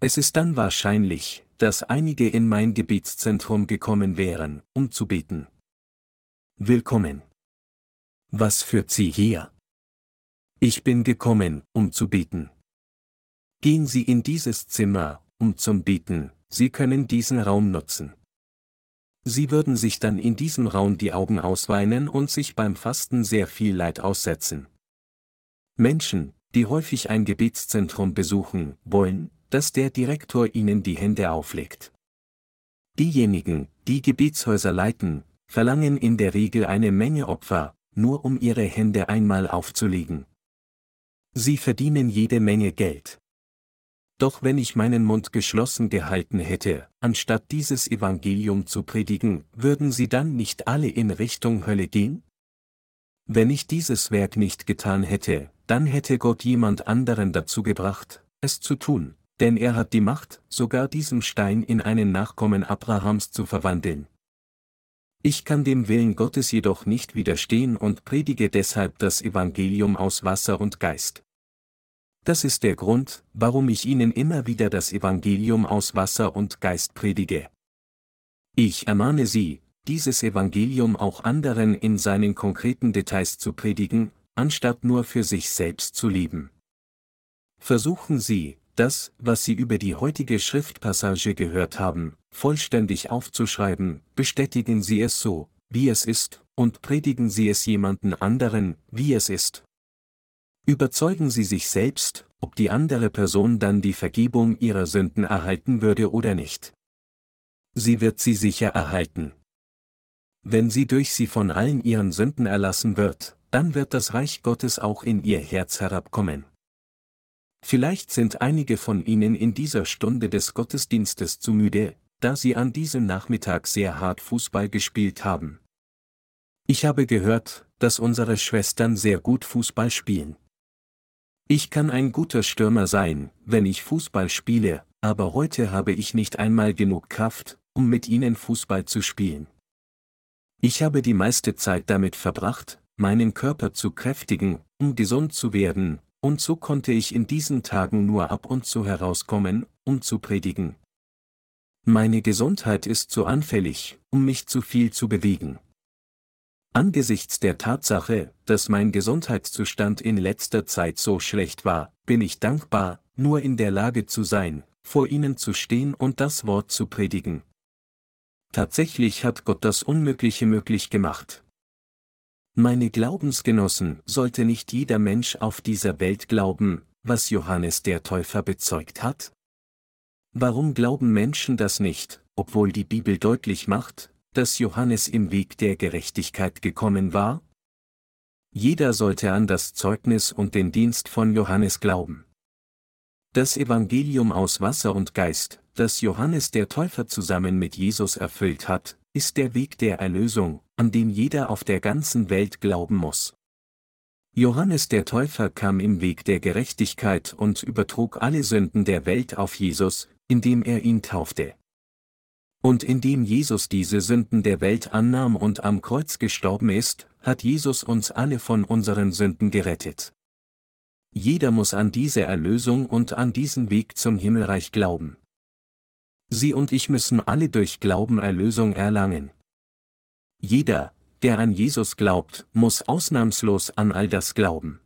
Es ist dann wahrscheinlich, dass einige in mein Gebietszentrum gekommen wären, um zu beten. Willkommen. Was führt Sie hier? Ich bin gekommen, um zu beten. Gehen Sie in dieses Zimmer, um zum Beten, Sie können diesen Raum nutzen. Sie würden sich dann in diesem Raum die Augen ausweinen und sich beim Fasten sehr viel Leid aussetzen. Menschen, die häufig ein Gebetszentrum besuchen, wollen, dass der Direktor ihnen die Hände auflegt. Diejenigen, die Gebetshäuser leiten, verlangen in der Regel eine Menge Opfer, nur um ihre Hände einmal aufzulegen. Sie verdienen jede Menge Geld. Doch wenn ich meinen Mund geschlossen gehalten hätte, anstatt dieses Evangelium zu predigen, würden sie dann nicht alle in Richtung Hölle gehen? Wenn ich dieses Werk nicht getan hätte, dann hätte Gott jemand anderen dazu gebracht, es zu tun, denn er hat die Macht, sogar diesen Stein in einen Nachkommen Abrahams zu verwandeln. Ich kann dem Willen Gottes jedoch nicht widerstehen und predige deshalb das Evangelium aus Wasser und Geist. Das ist der Grund, warum ich Ihnen immer wieder das Evangelium aus Wasser und Geist predige. Ich ermahne Sie, dieses Evangelium auch anderen in seinen konkreten Details zu predigen, anstatt nur für sich selbst zu leben. Versuchen Sie, das, was Sie über die heutige Schriftpassage gehört haben, vollständig aufzuschreiben, bestätigen Sie es so, wie es ist, und predigen Sie es jemanden anderen, wie es ist. Überzeugen Sie sich selbst, ob die andere Person dann die Vergebung ihrer Sünden erhalten würde oder nicht. Sie wird sie sicher erhalten. Wenn sie durch sie von allen ihren Sünden erlassen wird, dann wird das Reich Gottes auch in ihr Herz herabkommen. Vielleicht sind einige von Ihnen in dieser Stunde des Gottesdienstes zu müde, da Sie an diesem Nachmittag sehr hart Fußball gespielt haben. Ich habe gehört, dass unsere Schwestern sehr gut Fußball spielen. Ich kann ein guter Stürmer sein, wenn ich Fußball spiele, aber heute habe ich nicht einmal genug Kraft, um mit ihnen Fußball zu spielen. Ich habe die meiste Zeit damit verbracht, meinen Körper zu kräftigen, um gesund zu werden, und so konnte ich in diesen Tagen nur ab und zu herauskommen, um zu predigen. Meine Gesundheit ist zu anfällig, um mich zu viel zu bewegen. Angesichts der Tatsache, dass mein Gesundheitszustand in letzter Zeit so schlecht war, bin ich dankbar, nur in der Lage zu sein, vor Ihnen zu stehen und das Wort zu predigen. Tatsächlich hat Gott das Unmögliche möglich gemacht. Meine Glaubensgenossen, sollte nicht jeder Mensch auf dieser Welt glauben, was Johannes der Täufer bezeugt hat? Warum glauben Menschen das nicht, obwohl die Bibel deutlich macht, dass Johannes im Weg der Gerechtigkeit gekommen war? Jeder sollte an das Zeugnis und den Dienst von Johannes glauben. Das Evangelium aus Wasser und Geist, das Johannes der Täufer zusammen mit Jesus erfüllt hat, ist der Weg der Erlösung, an dem jeder auf der ganzen Welt glauben muss. Johannes der Täufer kam im Weg der Gerechtigkeit und übertrug alle Sünden der Welt auf Jesus, indem er ihn taufte. Und indem Jesus diese Sünden der Welt annahm und am Kreuz gestorben ist, hat Jesus uns alle von unseren Sünden gerettet. Jeder muss an diese Erlösung und an diesen Weg zum Himmelreich glauben. Sie und ich müssen alle durch Glauben Erlösung erlangen. Jeder, der an Jesus glaubt, muss ausnahmslos an all das glauben.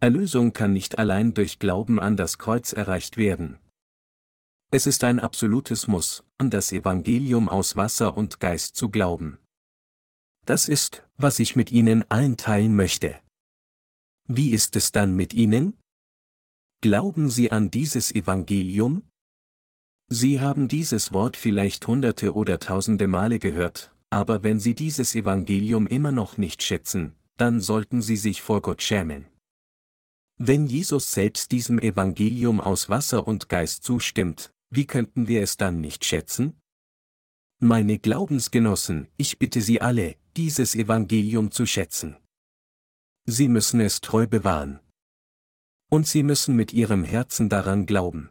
Erlösung kann nicht allein durch Glauben an das Kreuz erreicht werden. Es ist ein absolutes Muss, an das Evangelium aus Wasser und Geist zu glauben. Das ist, was ich mit Ihnen allen teilen möchte. Wie ist es dann mit Ihnen? Glauben Sie an dieses Evangelium? Sie haben dieses Wort vielleicht hunderte oder tausende Male gehört, aber wenn Sie dieses Evangelium immer noch nicht schätzen, dann sollten Sie sich vor Gott schämen. Wenn Jesus selbst diesem Evangelium aus Wasser und Geist zustimmt, wie könnten wir es dann nicht schätzen? Meine Glaubensgenossen, ich bitte Sie alle, dieses Evangelium zu schätzen. Sie müssen es treu bewahren. Und Sie müssen mit Ihrem Herzen daran glauben.